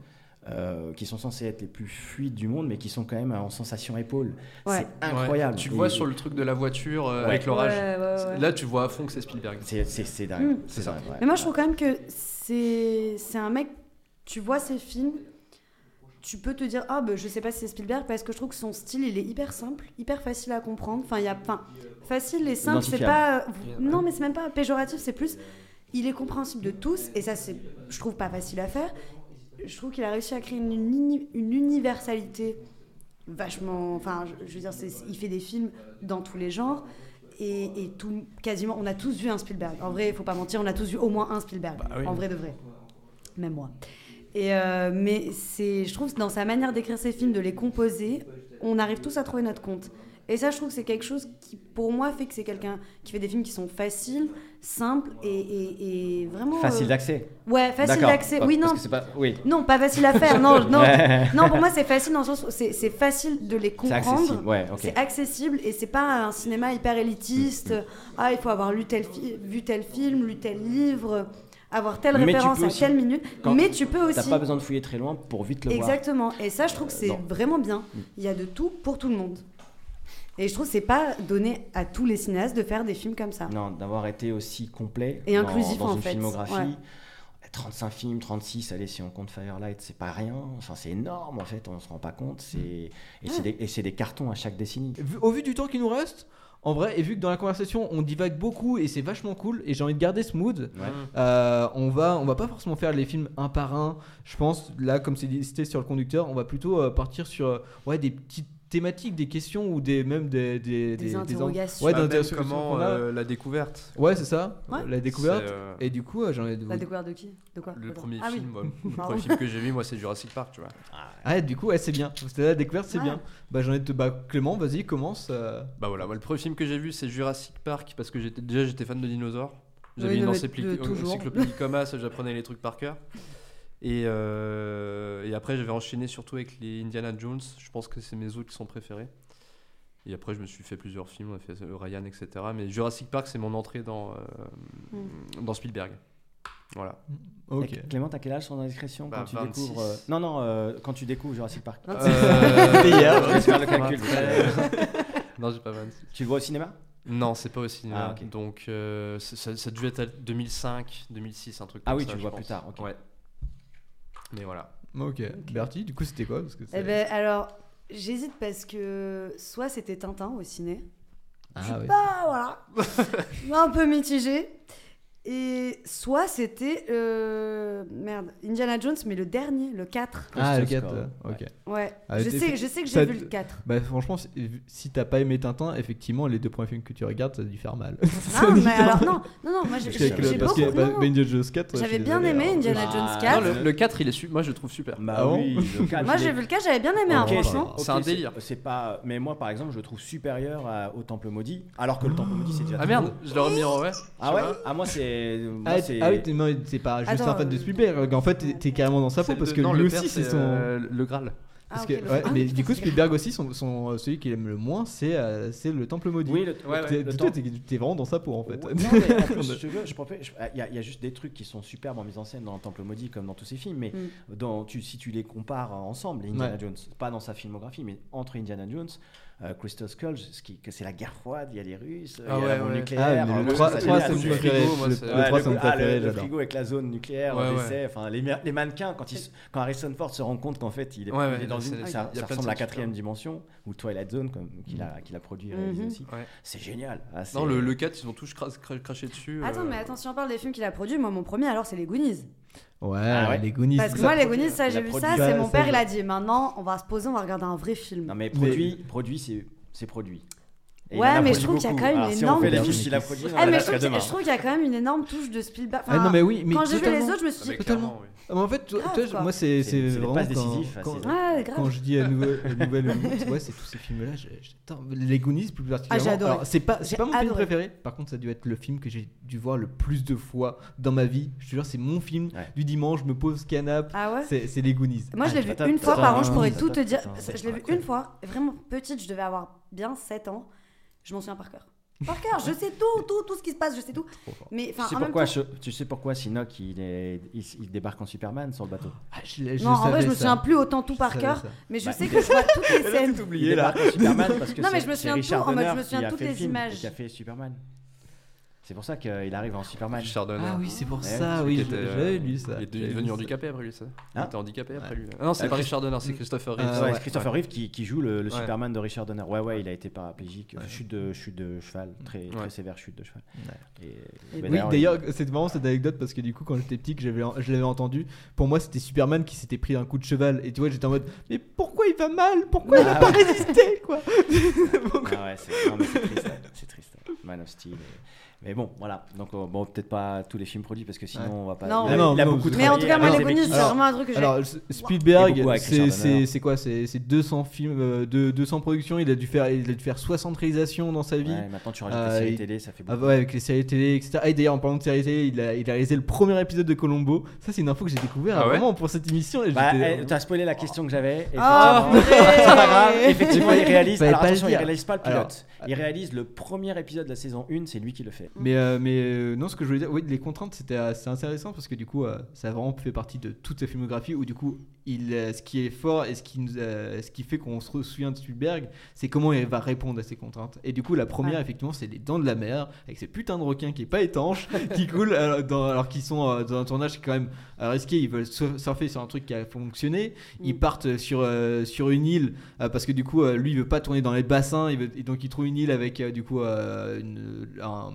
Euh, qui sont censés être les plus fluides du monde, mais qui sont quand même en sensation épaule. Ouais. C'est incroyable. Tu Et- vois sur le truc de la voiture euh, Ouais. avec l'orage. Ouais, ouais, ouais. Là, tu vois à fond que c'est Spielberg. C'est c'est- c'est dingue. Mm. C'est dingue, ouais. Mais moi, je trouve quand même que c'est c'est un mec. Tu vois ses films, tu peux te dire ah bah je sais pas si c'est Spielberg parce que je trouve que son style il est hyper simple, hyper facile à comprendre. Enfin il y a, enfin facile et simple, c'est pas non mais c'est même pas péjoratif, c'est plus il est compréhensible de tous et ça c'est je trouve pas facile à faire. Je trouve qu'il a réussi à créer une, uni- une universalité vachement. Enfin, je, je veux dire, il fait des films dans tous les genres. Et, et tout, quasiment, on a tous vu un Spielberg. En vrai, il faut pas mentir, on a tous vu au moins un Spielberg. oui. En vrai de vrai. Même moi. Et euh, mais c'est, je trouve, que dans sa manière d'écrire ses films, de les composer, on arrive tous à trouver notre compte. Et ça, je trouve que c'est quelque chose qui, pour moi, fait que c'est quelqu'un qui fait des films qui sont faciles, simples et, et- et vraiment. Facile euh, d'accès. Ouais, facile d'accès. Oui, non. c'est pas- oui. Non, pas facile à faire. Non, non. Non pour moi, c'est facile dans le sens où c'est c'est facile de les comprendre. accessible, ouais, ok. C'est accessible et c'est pas un cinéma hyper élitiste. Mm, Ah, il faut avoir lu tel, vu tel film, lu tel livre, avoir telle Mais référence à aussi- telle minute. Mais tu peux aussi. T'as pas besoin de fouiller très loin pour vite le voir. Exactement. Et ça, je trouve que c'est non. vraiment bien. Mm. Il y a de tout pour tout le monde. Et je trouve que c'est pas donné à tous les cinéastes de faire des films comme ça. Non, d'avoir été aussi complet Et dans, inclusif, dans en une fait. filmographie. Ouais. 35 films, 36, allez, si on compte Firelight, c'est pas rien. Enfin, c'est énorme en fait, on se rend pas compte. C'est... Et, c'est des, et c'est des cartons à chaque décennie. Vu- Au vu du temps qui nous reste, en vrai, et vu que dans la conversation on divague beaucoup et c'est vachement cool, et j'ai envie de garder ce mood, Ouais. euh, on va on va pas forcément faire les films un par un. Je pense là, comme c'est listé sur le conducteur, on va plutôt euh, partir sur euh, ouais des petites thématiques, des questions ou des même des des, Des interrogations. Ouais, Bah, des interrogations comment qu'on a. euh, la découverte. Ouais, c'est ça, Ouais. la découverte. Euh, Et du coup, euh, envie de La découverte de qui? De quoi? Le Pardon. premier Ah film, le premier film que j'ai vu, moi, c'est Jurassic Park, tu vois. Ah, du coup, ouais, c'est bien. C'était la découverte, c'est Ouais. bien. Bah, j'en ai de bah, Clément, vas-y, commence. euh. Bah voilà, moi, le premier film que j'ai vu, c'est Jurassic Park parce que j'étais déjà j'étais fan de dinosaures. J'avais Oui, une encyclopédie, de toujours. encyclopédie comme as, j'apprenais les trucs par cœur. Et, euh, et après, j'avais enchaîné surtout avec les Indiana Jones. Je pense que c'est mes autres qui sont préférés. Et après, je me suis fait plusieurs films, on a fait Ryan, etc. Mais Jurassic Park, c'est mon entrée dans, euh, dans Spielberg. Voilà. Ok. Et Clément, t'as quel âge sans indiscrétion Bah, quand tu 26. découvres euh, Non, non, euh, quand tu découvres Jurassic Park. Hier. Je laisse faire le calcul. non, j'ai pas 26. Tu le vois au cinéma? Non, c'est pas au cinéma. Ah. Donc, euh, ça, ça a dû être à 2005, 2006, un truc Ah comme oui, ça, tu le vois pense. plus tard, ok. Ouais. Mais voilà. Ok. Bertie, du coup, c'était quoi Parce que Eh ben, alors, j'hésite parce que soit c'était Tintin au ciné. Ah, je suis pas, voilà. Un peu mitigée. Et soit c'était. euh, merde, Indiana Jones, mais le dernier, le 4. Ah, le Crystal 4, Skull. euh, ok. Ouais, Ah, je, sais, je sais que j'ai vu le 4. Bah franchement, si- t'as pas aimé Tintin, effectivement, les deux premiers films que tu regardes, ça a dû faire mal. Non, mais alors, non, non, non, moi j'ai j'ai parce beaucoup. que bah, non, non. bah, Indiana Jones 4, je J'avais bien désolé, aimé alors. Indiana Ah, Jones Non, 4. le, le 4, il est su- moi je le trouve super. Bah Ah bon oui, le quatre, Moi je j'ai vu le 4, j'avais bien aimé, hein, Ok, franchement. C'est un délire. C'est pas, mais moi par exemple, je le trouve supérieur à- au Temple maudit, alors que le Temple maudit c'est déjà. Ah merde, je l'ai remis en ouais. Ah ouais? Ah moi c'est. Moi, Ah, ah oui, t'es- non, c'est pas juste Attends, un fan de euh, Spielberg. En fait, t'es- t'es carrément dans sa peau parce que non, lui aussi, c'est son. euh, le Graal. Parce Ah, que, ok, le- ouais, ah, mais du coup, Spielberg aussi, son, son- celui qu'il aime le moins, c'est euh, c'est le Temple maudit. Oui, le, Ouais, ouais, t'es- le toi, temps- t'es t'es vraiment dans sa peau en fait. Ouais, non, mais en plus, je veux, je propose- je- il y, a- il y a juste des trucs qui sont superbes en mise en scène dans le Temple maudit comme dans tous ces films, mais Mm. dans, tu, si tu les compares ensemble, les Indiana Ouais. Jones, pas dans sa filmographie, mais entre Indiana Jones, euh, Crystal Skull, ce qui, que c'est la guerre froide, il y a les Russes, Ah il y a ouais, la bombe ouais. nucléaire. Ah, euh, le moi, 3, ça, c'est c'est mon génial. du préféré. frigo, moi, Le c'est- le Ouais, 3, le, c'est mon le- préféré, le j'adore. frigo avec la zone nucléaire Ouais, enfin les, les mannequins quand, ils, se- quand Harrison Ford se rend compte qu'en fait il est, Ouais, il ouais, est dans une, ça, ça ressemble à la quatrième dimension ou Twilight Zone qu'il a, qu'il a produit réalisé Mhm. aussi. C'est génial. Ah, Non, le, le 4, ils ont tous cra- cra- craché dessus. Attends, euh, mais attends, si on parle des films qu'il a produits, moi mon premier alors c'est les Goonies. Ouais, Ah ouais. les Goonies. Parce que moi les Goonies, ça j'ai vu ça, c'est mon père, il a dit maintenant on va se poser, on va regarder un vrai film. Non mais produit, produit c'est c'est produit. Et Ouais, mais je trouve qu'il y a quand même Alors, une si on énorme fait touche. a produit, mais je trouve, qu'il- demain. je trouve qu'il y a quand même une énorme touche de Spielberg. Ah, non, mais oui, mais quand j'ai vu les totalement. autres, je me suis dit. Totalement. Ah, mais en fait, Grave, toi, moi, c'est vraiment quand, Ouais, grave. quand je dis à nouvelle, ouais, c'est tous ces films-là. j'adore. Les Goonies, plus particulièrement. Ah, j'ai adoré. Alors, c'est pas, mon film préféré. Par contre, ça a dû être le film que j'ai dû voir le plus de fois dans ma vie. Je te jure, c'est mon film du dimanche. Je me pose canap. Ah ouais? C'est les Goonies. Moi, je l'ai Ah, vu une fois par an, je pourrais tout te dire. Je l'ai vu une fois, vraiment petite, je devais avoir bien 7 ans. Je m'en souviens par cœur. Par cœur, je sais tout, tout, tout ce qui se passe, je sais tout. Mais Tu enfin, sais, en même pourquoi, temps. je- tu sais pourquoi Sinoc il, est, il, il débarque en Superman sur le bateau? Ah, je l'ai- je Non, en vrai, je me souviens plus autant tout Je par cœur, mais je Bah, sais que je vois toutes les scènes. Il oublié là. Superman parce que Non, mais je me souviens tout, en mode, je me souviens toutes les images. Qui a fait Superman. C'est pour ça qu'il arrive en Superman. Richard Donner. Ah oui, c'est pour Ouais, ça. Oui, j'avais euh, lu ça. Il est devenu handicapé après lui, ça. Il Hein était handicapé après Ouais. lui. Ah non, c'est Ah, pas Richard Donner, c'est Christopher Reeve. Euh, Ouais, ouais. Christopher Reeve qui, qui joue le, le Ouais. Superman de Richard Donner. Ouais, ouais, il a été paraplégique, chute, de, chute de cheval, très, Ouais. très sévère chute de cheval. Et, Et mais Oui, il- d'ailleurs, c'est marrant cette anecdote parce que du coup, quand j'étais petit, que j'avais, je l'avais entendu, pour moi, c'était Superman qui s'était pris un coup de cheval. Et tu vois, j'étais en mode, mais pourquoi il va mal? Pourquoi il a Ah pas résisté quoi? Ah ouais, c'est triste. Man of Steel. Mais bon, voilà. Donc, euh, bon, peut-être pas tous les films produits parce que sinon, Ouais. on va pas. Non. il a, Non, il a non, beaucoup mais Mais en tout cas, moi, les équipes. c'est vraiment un truc que j'ai. Alors, Spielberg, c'est, quoi? C'est, c'est 200 films, euh, de, 200 productions. Il a, dû faire, il a dû faire 60 réalisations dans sa vie. Ouais, maintenant, tu rajoutes Euh, les séries il- télé, ça fait Ah beaucoup. ouais, avec les séries télé, etc. Ah, et d'ailleurs, en parlant de séries télé, il a, il a réalisé le premier épisode de Colombo. Ça, c'est une info que j'ai découvert Ah ouais vraiment pour cette émission. Et Bah, eh, t'as spoilé la question que j'avais. Ah, effectivement. purée. c'est pas grave. Effectivement, il réalise. Alors attention, il réalise pas le pilote. il réalise le premier épisode de la saison 1, c'est lui qui le fait. Mais, euh, mais euh, non, ce que je voulais dire, oui, les contraintes, c'était assez intéressant parce que du coup, euh, ça a vraiment fait partie de toute sa filmographie où du coup, il, ce qui est fort et ce qui, nous, ce qui fait qu'on se souvient de Spielberg, c'est comment il va répondre à ces contraintes. Et du coup, la première, Ouais. effectivement, c'est les dents de la mer avec ces putains de requins qui est pas étanche, qui coulent alors, dans- alors qu'ils sont dans un tournage quand même risqué. Ils veulent sur- surfer sur un truc qui a fonctionné. Ils Mm. partent sur, sur une île parce que du coup, lui, il veut pas tourner dans les bassins. Il veut- et donc, il trouve une île avec du coup une, un,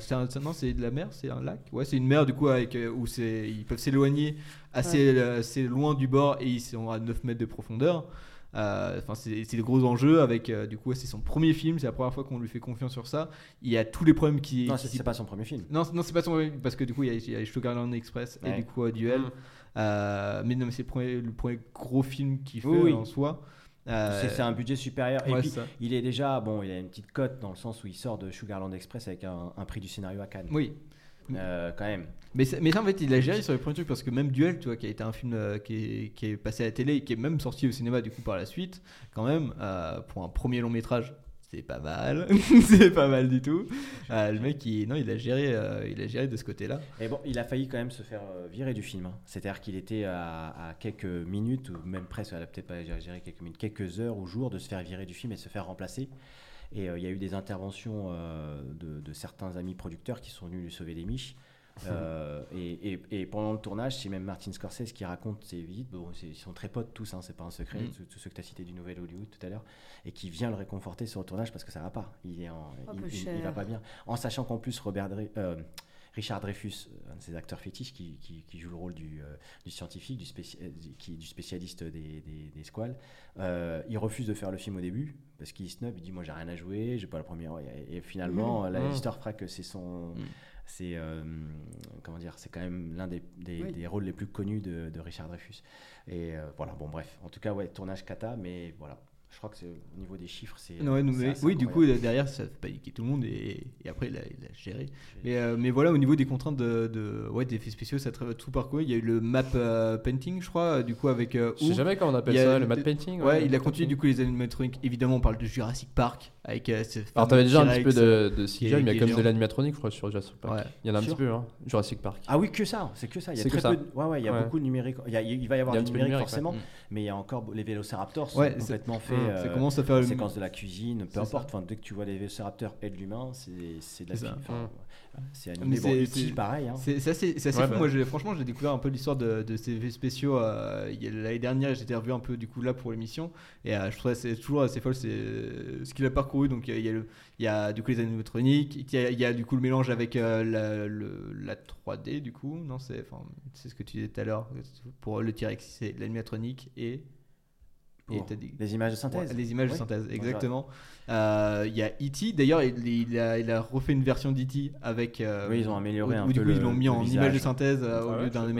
c'est un- c'est- non, c'est de la mer, c'est un lac? Ouais, c'est une mer du coup avec euh, où c'est ils peuvent s'éloigner assez, euh, assez loin du bord et ils sont à 9 mètres de profondeur. Euh, Enfin, c'est c'est des gros enjeux avec euh, du coup c'est son premier film, c'est la première fois qu'on lui fait confiance sur ça. Il y a tous les problèmes qui. Non, qui c'est c'est pas son premier film. non, c'est- non, c'est pas son parce que du coup il y a, il y a Sugarland Express et du coup euh, Duel. Mm. Euh, mais non, mais c'est le premier, le premier gros film qu'il fait Oui, oui. en soi. Euh, C'est- un budget supérieur. Et puis, ça. il est déjà, bon, il a une petite cote dans le sens où il sort de Sugarland Express avec un, un prix du scénario à Cannes. Oui. Euh, quand même. Mais, ça- mais ça, en fait, il a géré sur les premiers trucs parce que même Duel, tu vois, qui a été un film euh, qui, est, qui est passé à la télé et qui est même sorti au cinéma du coup par la suite, quand même, pour un premier long métrage, c'est pas mal. c'est pas mal du tout. Euh, le mec, il, non, il a géré, euh, il a géré de ce côté-là. Et bon, il a failli quand même se faire euh, virer du film. hein. C'est-à-dire qu'il était à, quelques minutes, ou même presque, peut-être pas géré quelques minutes, quelques heures ou jours de se faire virer du film et de se faire remplacer. Et il y a eu des interventions de, de certains amis producteurs qui sont venus lui sauver les miches. Euh, et, et- et pendant le tournage, c'est même Martin Scorsese qui raconte ses visites. Bon, c'est- ils sont très potes tous, hein, c'est pas un secret. Mm. Tous, tous ceux que tu as cités du Nouvel Hollywood tout à l'heure, et qui vient le réconforter sur le tournage parce que ça va pas. Il est en, Oh, il, va pas bien. En sachant qu'en plus Robert Dre- euh, Richard Dreyfus, un de ses acteurs fétiches qui, qui- qui joue le rôle du, euh, du scientifique, du, spéci- du- qui, du spécialiste des, des, des squales, euh, il refuse de faire le film au début parce qu'il snub, il dit moi j'ai rien à jouer, j'ai pas la première. Et, et finalement, la- Mhm. l'histoire fera que c'est son. Mhm. C'est euh, comment dire, c'est quand même l'un des, des, Oui. des rôles les plus connus de, de Richard Dreyfus. Et euh, voilà, bon bref, en tout cas ouais, tournage kata, mais voilà, je crois que c'est au niveau des chiffres, c'est. Ouais, oui, du coup, derrière, ça fait paniquer tout le monde et, et après, il a, il a géré. Mais, euh, mais voilà, au niveau des contraintes de, de- ouais, d'effets spéciaux, ça a très- tout parcouru. Il y a eu le map euh, painting, je crois, du coup, avec. euh, Je sais jamais comment on appelle ça, le matte painting. Ouais, il a continué du coup les animatroniques. Évidemment, on parle de Jurassic Park avec. euh, Alors t'avais déjà un petit peu de, de CGI, mais il y a comme de l'animatronique, je crois, sur Jurassic Park. Ouais. Il y en a un petit peu, hein, Jurassic Park. Ah oui, que ça, c'est que ça. Il y a très peu. de- Ouais, ouais, il y a Ouais. beaucoup de numérique. Il, y a- il va y avoir du numérique, forcément, mais il y a encore les vélociraptors sont complètement faits. Hum, ça commence à faire le- séquence de la cuisine, peu C'est importe. Enfin, dès que tu vois les vélociraptors et de l'humain, c'est c'est de la C'est ça. fi- enfin, Hum. ouais, C'est Mais animé. Bon, c'est- c'est- pareil. hein. C'est c'est assez, c'est assez Ouais, fou. bah. Moi, j'ai- franchement, j'ai découvert un peu l'histoire de, de ces spéciaux euh, l'année dernière. J'étais revu un peu du coup là pour l'émission et euh, je trouvais c'est toujours assez folle. C'est euh, ce qu'il a parcouru. Donc il y a, y a le- il y a du coup les animatroniques. Il y a, il y a du coup le mélange avec euh, la, le- la 3D du coup. Non, c'est enfin c'est ce que tu disais tout à l'heure pour le T-Rex, c'est l'animatronique et Et dit- les images de synthèse. Ouais, les images de synthèse, exactement. Euh, Il y a E.T. D'ailleurs, il, il a, il a refait une version d'E.T. avec. euh, Oui, ils ont amélioré où- un où du peu coup, ils l'ont mis en image de synthèse euh, Ah au ouais, lieu d'un. Et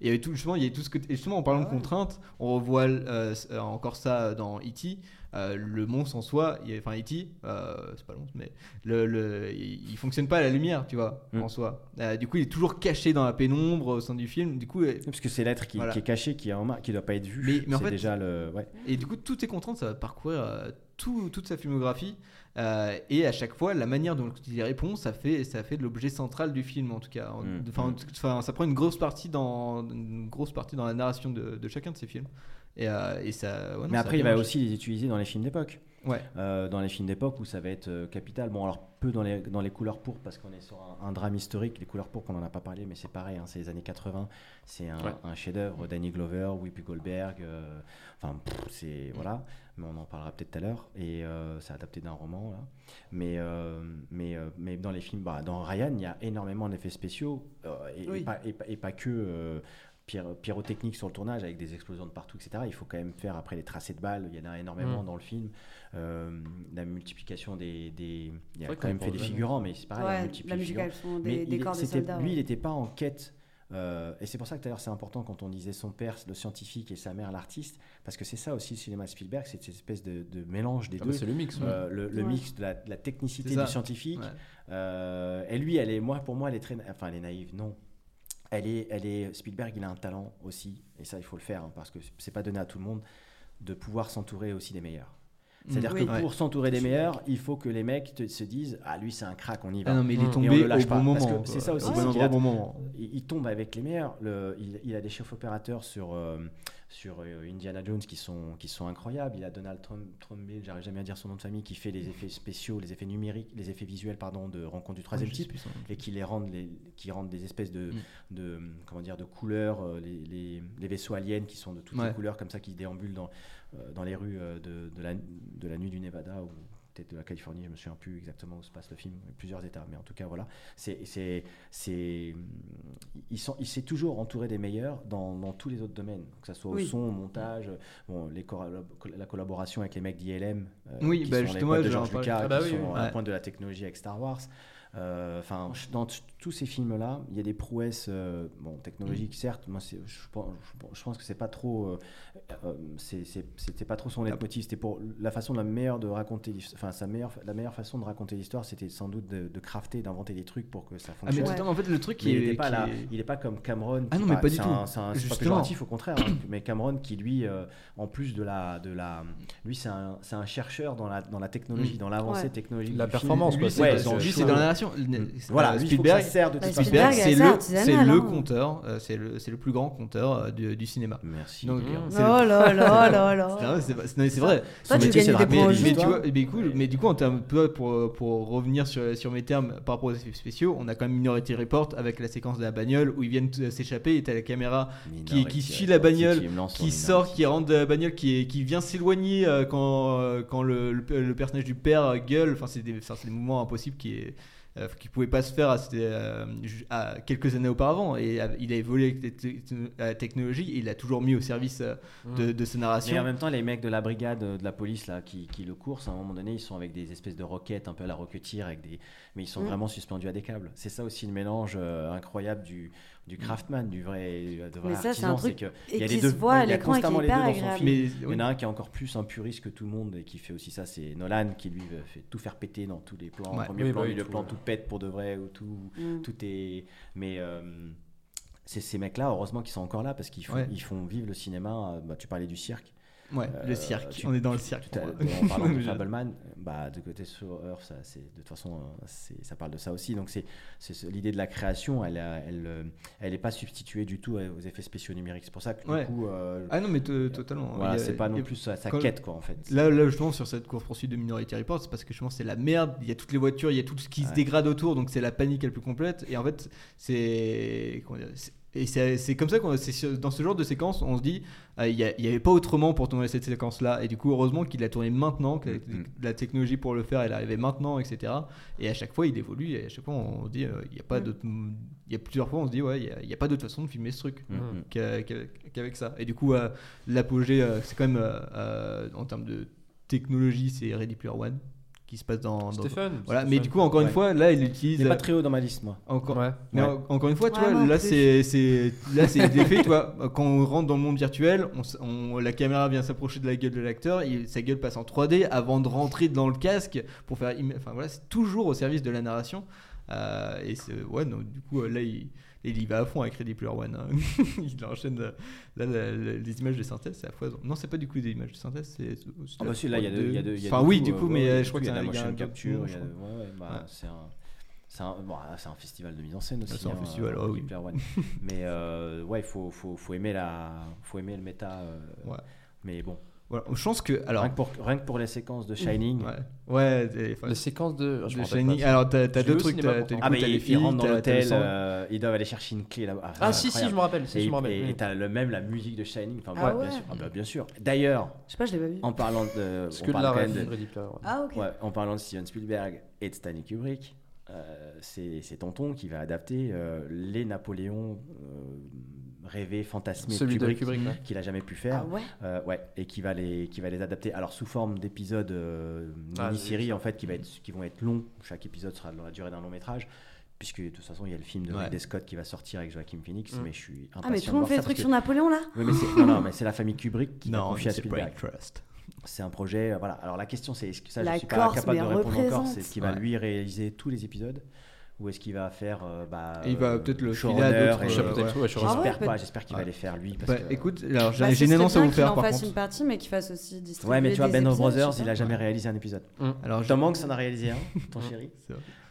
il y avait tout, justement, il y avait tout ce que. Et justement, en parlant de contraintes, on revoit euh, euh, encore ça dans E.T. Euh, le monstre en soi, il y a- enfin E.T., euh, c'est pas le monstre, mais le, le- il, il fonctionne pas à la lumière, tu vois, Mm. en soi. Euh, du coup, il est toujours caché dans la pénombre au sein du film. Du coup, euh, Parce que c'est l'être qui, Voilà. qui est caché, qui est en qui doit pas être vu. Mais- mais en fait- déjà le. Ouais. Et du coup, toutes ces contraintes, ça va parcourir euh, tout- toute sa filmographie. Euh, et à chaque fois, la manière dont il y répond, ça fait, ça fait de l'objet central du film, en tout cas. Mm. Enfin, ça prend une grosse partie dans, une grosse partie dans la narration de, de chacun de ces films. Et, euh, et ça, ouais, non, Mais après, il va aussi les utiliser dans les films d'époque. Ouais. Euh, dans les films d'époque où ça va être euh, capital. Bon, alors peu dans les, dans les couleurs pourpres parce qu'on est sur un, un drame historique. Les couleurs pourpres, on n'en a pas parlé, mais c'est pareil, hein, c'est les années 80. C'est un, Ouais. un chef-d'œuvre. Danny Glover, Whoopi Goldberg. euh, Enfin, c'est. Voilà. Mais on en parlera peut-être tout à l'heure. Et c'est adapté d'un roman, là. Mais, mais, mais dans les films, bah, dans Ryan, il y a énormément d'effets spéciaux pas, et, pas- et pas que. Pyro- pyrotechnique sur le tournage avec des explosions de partout, etc. Il faut quand même faire après les tracés de balles. Il y en a énormément Mm. dans le film. Euh, la multiplication des, des- il y a quand même fait des figurants, mais c'est pareil. Ouais, la multiplication des, Mais des corps des c'était- soldats. lui, il n'était pas en quête. euh, et c'est pour ça que d'ailleurs c'est important quand on disait son père, le scientifique, et sa mère, l'artiste, parce que c'est ça aussi le cinéma de Spielberg, c'est cette espèce de, de mélange des Ah deux. bah, c'est le mix. ouais. Euh, le, le Ouais. mix de la, de la technicité du scientifique. Ouais. Euh, et lui, elle est, moi, pour moi, elle est très, enfin, elle est naïve, non. Elle est, elle est, Spielberg, il a un talent aussi, et ça, il faut le faire, hein, parce que c'est pas donné à tout le monde de pouvoir s'entourer aussi des meilleurs. C'est-à-dire Mm. que Oui. pour Ouais. s'entourer des meilleurs, il faut que les mecs te- se disent Ah, lui, c'est un crack, on y va. Ah non, mais il est tombé au pas, bon que moment. c'est ça aussi, Au c'est bon a- au bon moment. il, il tombe avec les meilleurs. Le- il, il a des chefs opérateurs sur, euh, sur euh, Indiana Jones qui sont, qui sont incroyables. Il a Donald Trump, Trumbill, j'arrive jamais à dire son nom de famille, qui fait les effets spéciaux, les effets numériques, les effets visuels pardon, de Rencontre du troisième Je sais type et qui les rendent, les, qui rendent des espèces de, Mm. de comment dire, de couleurs, euh, les, les- les vaisseaux aliens qui sont de toutes Ouais. les couleurs comme ça, qui déambulent dans, euh, dans les rues de, de, la, de la nuit du Nevada ou peut-être de la Californie, je me souviens plus exactement où se passe le film, plusieurs états, mais en tout cas voilà, c'est, c'est, c'est, ils sont, il s'est toujours entouré des meilleurs dans, dans tous les autres domaines, que ce soit au Oui. son, au montage, bon, les la collaboration avec les mecs d'ILM, euh, Oui, qui bah, sont les justement, potes de George. Lucas, Ah bah qui oui, sont à la pointe de la technologie avec Star Wars. Euh, Enfin, dans tous ces films-là, il y a des prouesses, euh, bon, technologiques certes. Moi, je, pense- je que c'est pas trop, euh, euh, c'était pas trop son leitmotiv. C'était pour la façon la meilleure de raconter, enfin sa meilleure, la meilleure façon de raconter l'histoire, c'était sans doute de, de crafter, d'inventer des trucs pour que ça Ah, mais fonctionne. totalement, en fait, le truc Mais qui il est. n'est pas qui là, est- il est pas comme Cameron. Ah non, mais par- pas du c'est tout. un- C'est un, pas péjoratif, au contraire. hein, mais Cameron qui lui, euh, en plus de la, de la, lui c'est un, c'est un chercheur dans la, dans la technologie, Mm. dans l'avancée Ouais. technologique. La du film. performance, Lui, quoi, c'est Ouais, c'est- dans le lui, show. c'est dans la narration. Voilà, Euh, lui, ça sert de Bah. Spielberg, Spielberg, c'est le, c'est le hein. compteur, euh, c'est le, c'est le plus grand compteur euh, du, du cinéma. Merci. Donc, dire. euh, Oh là là là là. C'est vrai, Son métier, c'est de. Mais, du coup, en termes, pour, pour, pour revenir sur, sur mes termes par rapport aux effets spéciaux, on a quand même Minority Report avec la séquence de la bagnole où ils viennent s'échapper et t'as la caméra qui, qui suit la bagnole, qui sort, qui rentre de la bagnole, qui, qui vient s'éloigner quand, quand le, le, le personnage du père gueule. Enfin, c'est des, enfin, c'est des mouvements impossibles qui est. euh, qui pouvaient pas se faire à, euh, à quelques années auparavant et euh, il a évolué avec la te- te- la technologie et il l'a toujours mis au service de, de ses Mais en même temps, les mecs de la brigade de la police là, qui, qui le coursent, à un moment donné, ils sont avec des espèces de roquettes un peu à la roquetière, avec des... mais ils sont Mm. vraiment suspendus à des câbles. C'est ça aussi le mélange euh, incroyable du, du craftsman, du vrai, de vrai Mais ça, c'est artisan. un truc que et il y a qui les deux. se voit à il y a l'écran et qui est constamment les deux hyper dans son agréable. film. Mais, Il y en a un qui est encore plus un puriste que tout le monde et qui fait aussi ça, c'est Nolan qui lui fait tout faire péter dans tous les plans. Ouais. Premier Oui, plan, bah, il plan, faut- tout pète pour de vrai ou tout, Mm. tout est. Mais euh, c'est ces mecs-là, heureusement qu'ils sont encore là parce qu'ils font, Ouais. ils font vivre le cinéma. euh, Bah, tu parlais du cirque. Ouais Euh, le cirque tu- on est dans le cirque Tout à- pour moi. en parlant de Fableman, bah, de côté sur Earth, ça, de toute façon, euh, ça parle de ça aussi. Donc, c'est, c'est ce- l'idée de la création, elle n'est elle, euh, elle est pas substituée du tout aux effets spéciaux numériques. C'est pour ça que, Ouais. du coup, euh, ah non mais to- totalement voilà, c'est pas non plus sa, quête, quoi, en fait. Là, là, justement, sur cette course poursuite de Minority Report, c'est parce que justement, c'est la merde. Il y a toutes les voitures, il y a tout ce qui se dégrade autour, donc c'est la panique la plus complète. Et en fait, c'est. Et c'est c'est comme ça qu'on dans ce genre de séquence on se dit euh, il n'y avait pas autrement pour tourner cette séquence là et du coup heureusement qu'il l'a tourné maintenant que la, Mm. la technologie pour le faire elle arrivée maintenant etc et à chaque fois il évolue et à chaque fois on se dit euh, il y a pas Mm. d'autre il y a plusieurs fois on se dit ouais il y a- pas d'autre façon de filmer ce truc Mm. qu'a- qu'a- qu'avec ça et du coup euh, l'apogée euh, c'est quand même euh, euh, en termes de technologie c'est Ready Player One qui se passe dans, dans- Stephen, voilà Stephen. mais du coup encore une fois là il utilise Il est pas très haut dans ma liste, moi. encore Ouais. mais Ouais. en- encore une fois, tu Ouais, vois, là c'est c'est là c'est l'effet, tu vois, quand on rentre dans le monde virtuel, on, la caméra vient s'approcher de la gueule de l'acteur, et sa gueule passe en 3D avant de rentrer dans le casque pour faire, enfin voilà, c'est toujours au service de la narration. Euh, et c'est ouais, donc, du coup là il, il y va à fond avec Ready Player One. hein. il enchaîne euh, là la- la- les images de synthèse, c'est à foison. Non, c'est pas du coup des images de synthèse, c'est. Ah bah si, là, il y a de, il y a de- il y a Enfin oui, du euh, coup, mais ouais, euh, je crois qu'il il y a la motion capture, ouais, ouais, bah, Ouais. c'est un, c'est un, bon, ah, un festival de mise en scène aussi. c'est un hein, festival, euh, ah oui. One. mais euh, ouais, il faut, faut, faut aimer la, faut aimer le méta. euh, Ouais. Mais bon, Voilà, je pense que alors rien, que pour, rien que pour les séquences de Shining. Ouais, ouais. et- enfin, Les séquences de. je Shining. pas. Alors, t'as deux trucs. pourtant. t'as- Ah, mais coup, t'as les ils, filles, rentrent dans l'hôtel, euh, ils doivent aller chercher une clé là-bas. Ah, Ah, si, si, je me rappelle. Si, Et, je me rappelle. et- t'as le même la musique de Shining. Enfin, Ah ouais, ouais. bien sûr. Ah bah, bien sûr. D'ailleurs, Je sais pas, je l'ai pas vu. en parlant de, Parce on que de. Ah, ok. En parlant de Steven Spielberg et de Stanley Kubrick, euh, c'est c'est Tonton qui va adapter euh, les Napoléons euh, rêvés, fantasmés Celui de Kubrick, Kubrick, ouais. qu'il a jamais pu faire. Ah ouais Euh, ouais, et qui va les qui va les adapter. Alors sous forme d'épisodes euh, Ah, vu en fait qui va être qui vont être longs. Chaque épisode sera dans la durée d'un long métrage. Puisque de toute façon, il y a le film de Ouais. Ridley Scott qui va sortir avec Joaquin Phoenix, Mm. mais je suis impatient Ah, mais tout de le monde fait des trucs sur Napoléon là Oui, mais non, non, mais c'est la famille Kubrick qui Non, confier à c'est Spielberg. Trust. C'est un projet, euh, voilà. Alors la question c'est, est-ce que ça, La je suis pas Corse, capable de répondre encore, c'est est-ce qu'il va Ouais. lui réaliser tous les épisodes ou est-ce qu'il va faire, euh, bah, Et il va euh, peut-être le filer à d'autres, euh, ouais. J'espère Ah ouais, pas, j'espère qu'il va les faire lui parce Bah, que. écoute, alors j'ai Bah, une annonce à vous qu'il faire en par fasse contre. une partie, mais qu'il fasse aussi distribuer Ouais, mais tu vois, Ben of Brothers, je il a jamais réalisé un épisode. Alors, Tom Hanks en a réalisé un, ton chéri.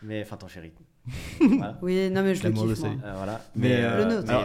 Mais enfin ton chéri. Voilà. Oui, non, mais je le kiffe. voilà. Mais,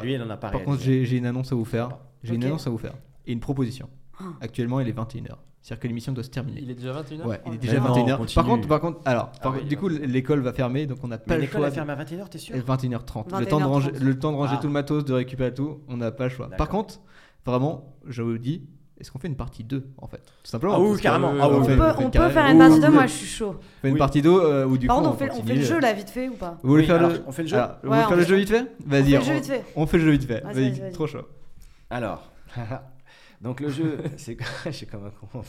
lui, il en a pas Par contre, j'ai une annonce à vous faire. J'ai une annonce à vous faire. Et une proposition. Ah. Actuellement, il est 21h. C'est-à-dire que l'émission doit se terminer. Il est déjà 21h Ouais, il est Mais déjà non, 21h. continue. Par contre, par contre, alors, Ah par oui, contre, du coup, l'école va fermer, donc on n'a pas Mais le l'école choix. a fermé à 21h, t'es sûr Et 21h30. Le temps de ranger, 21h30. le temps de ranger Ah. tout le matos, de récupérer tout, on n'a pas le choix. Par contre, vraiment, je vous dis, est-ce qu'on fait une partie 2 en fait? Tout simplement. Ah oui, que, carrément. euh, Ah oui, On oui, fait- peut, fait on peut faire ou- une partie ou- 2, moi je suis chaud. On fait une Oui. partie 2 euh, où du Par coup. contre, on fait, on fait le jeu là, vite fait ou pas? Vous voulez Oui, faire alors, le. on fait le jeu Alors, vous voulez on faire le fait jeu vite fait? Vas-y, fait le jeu vite fait. on fait le jeu vite fait. Vas-y. trop chaud. Alors, donc le jeu, c'est je suis comme un con.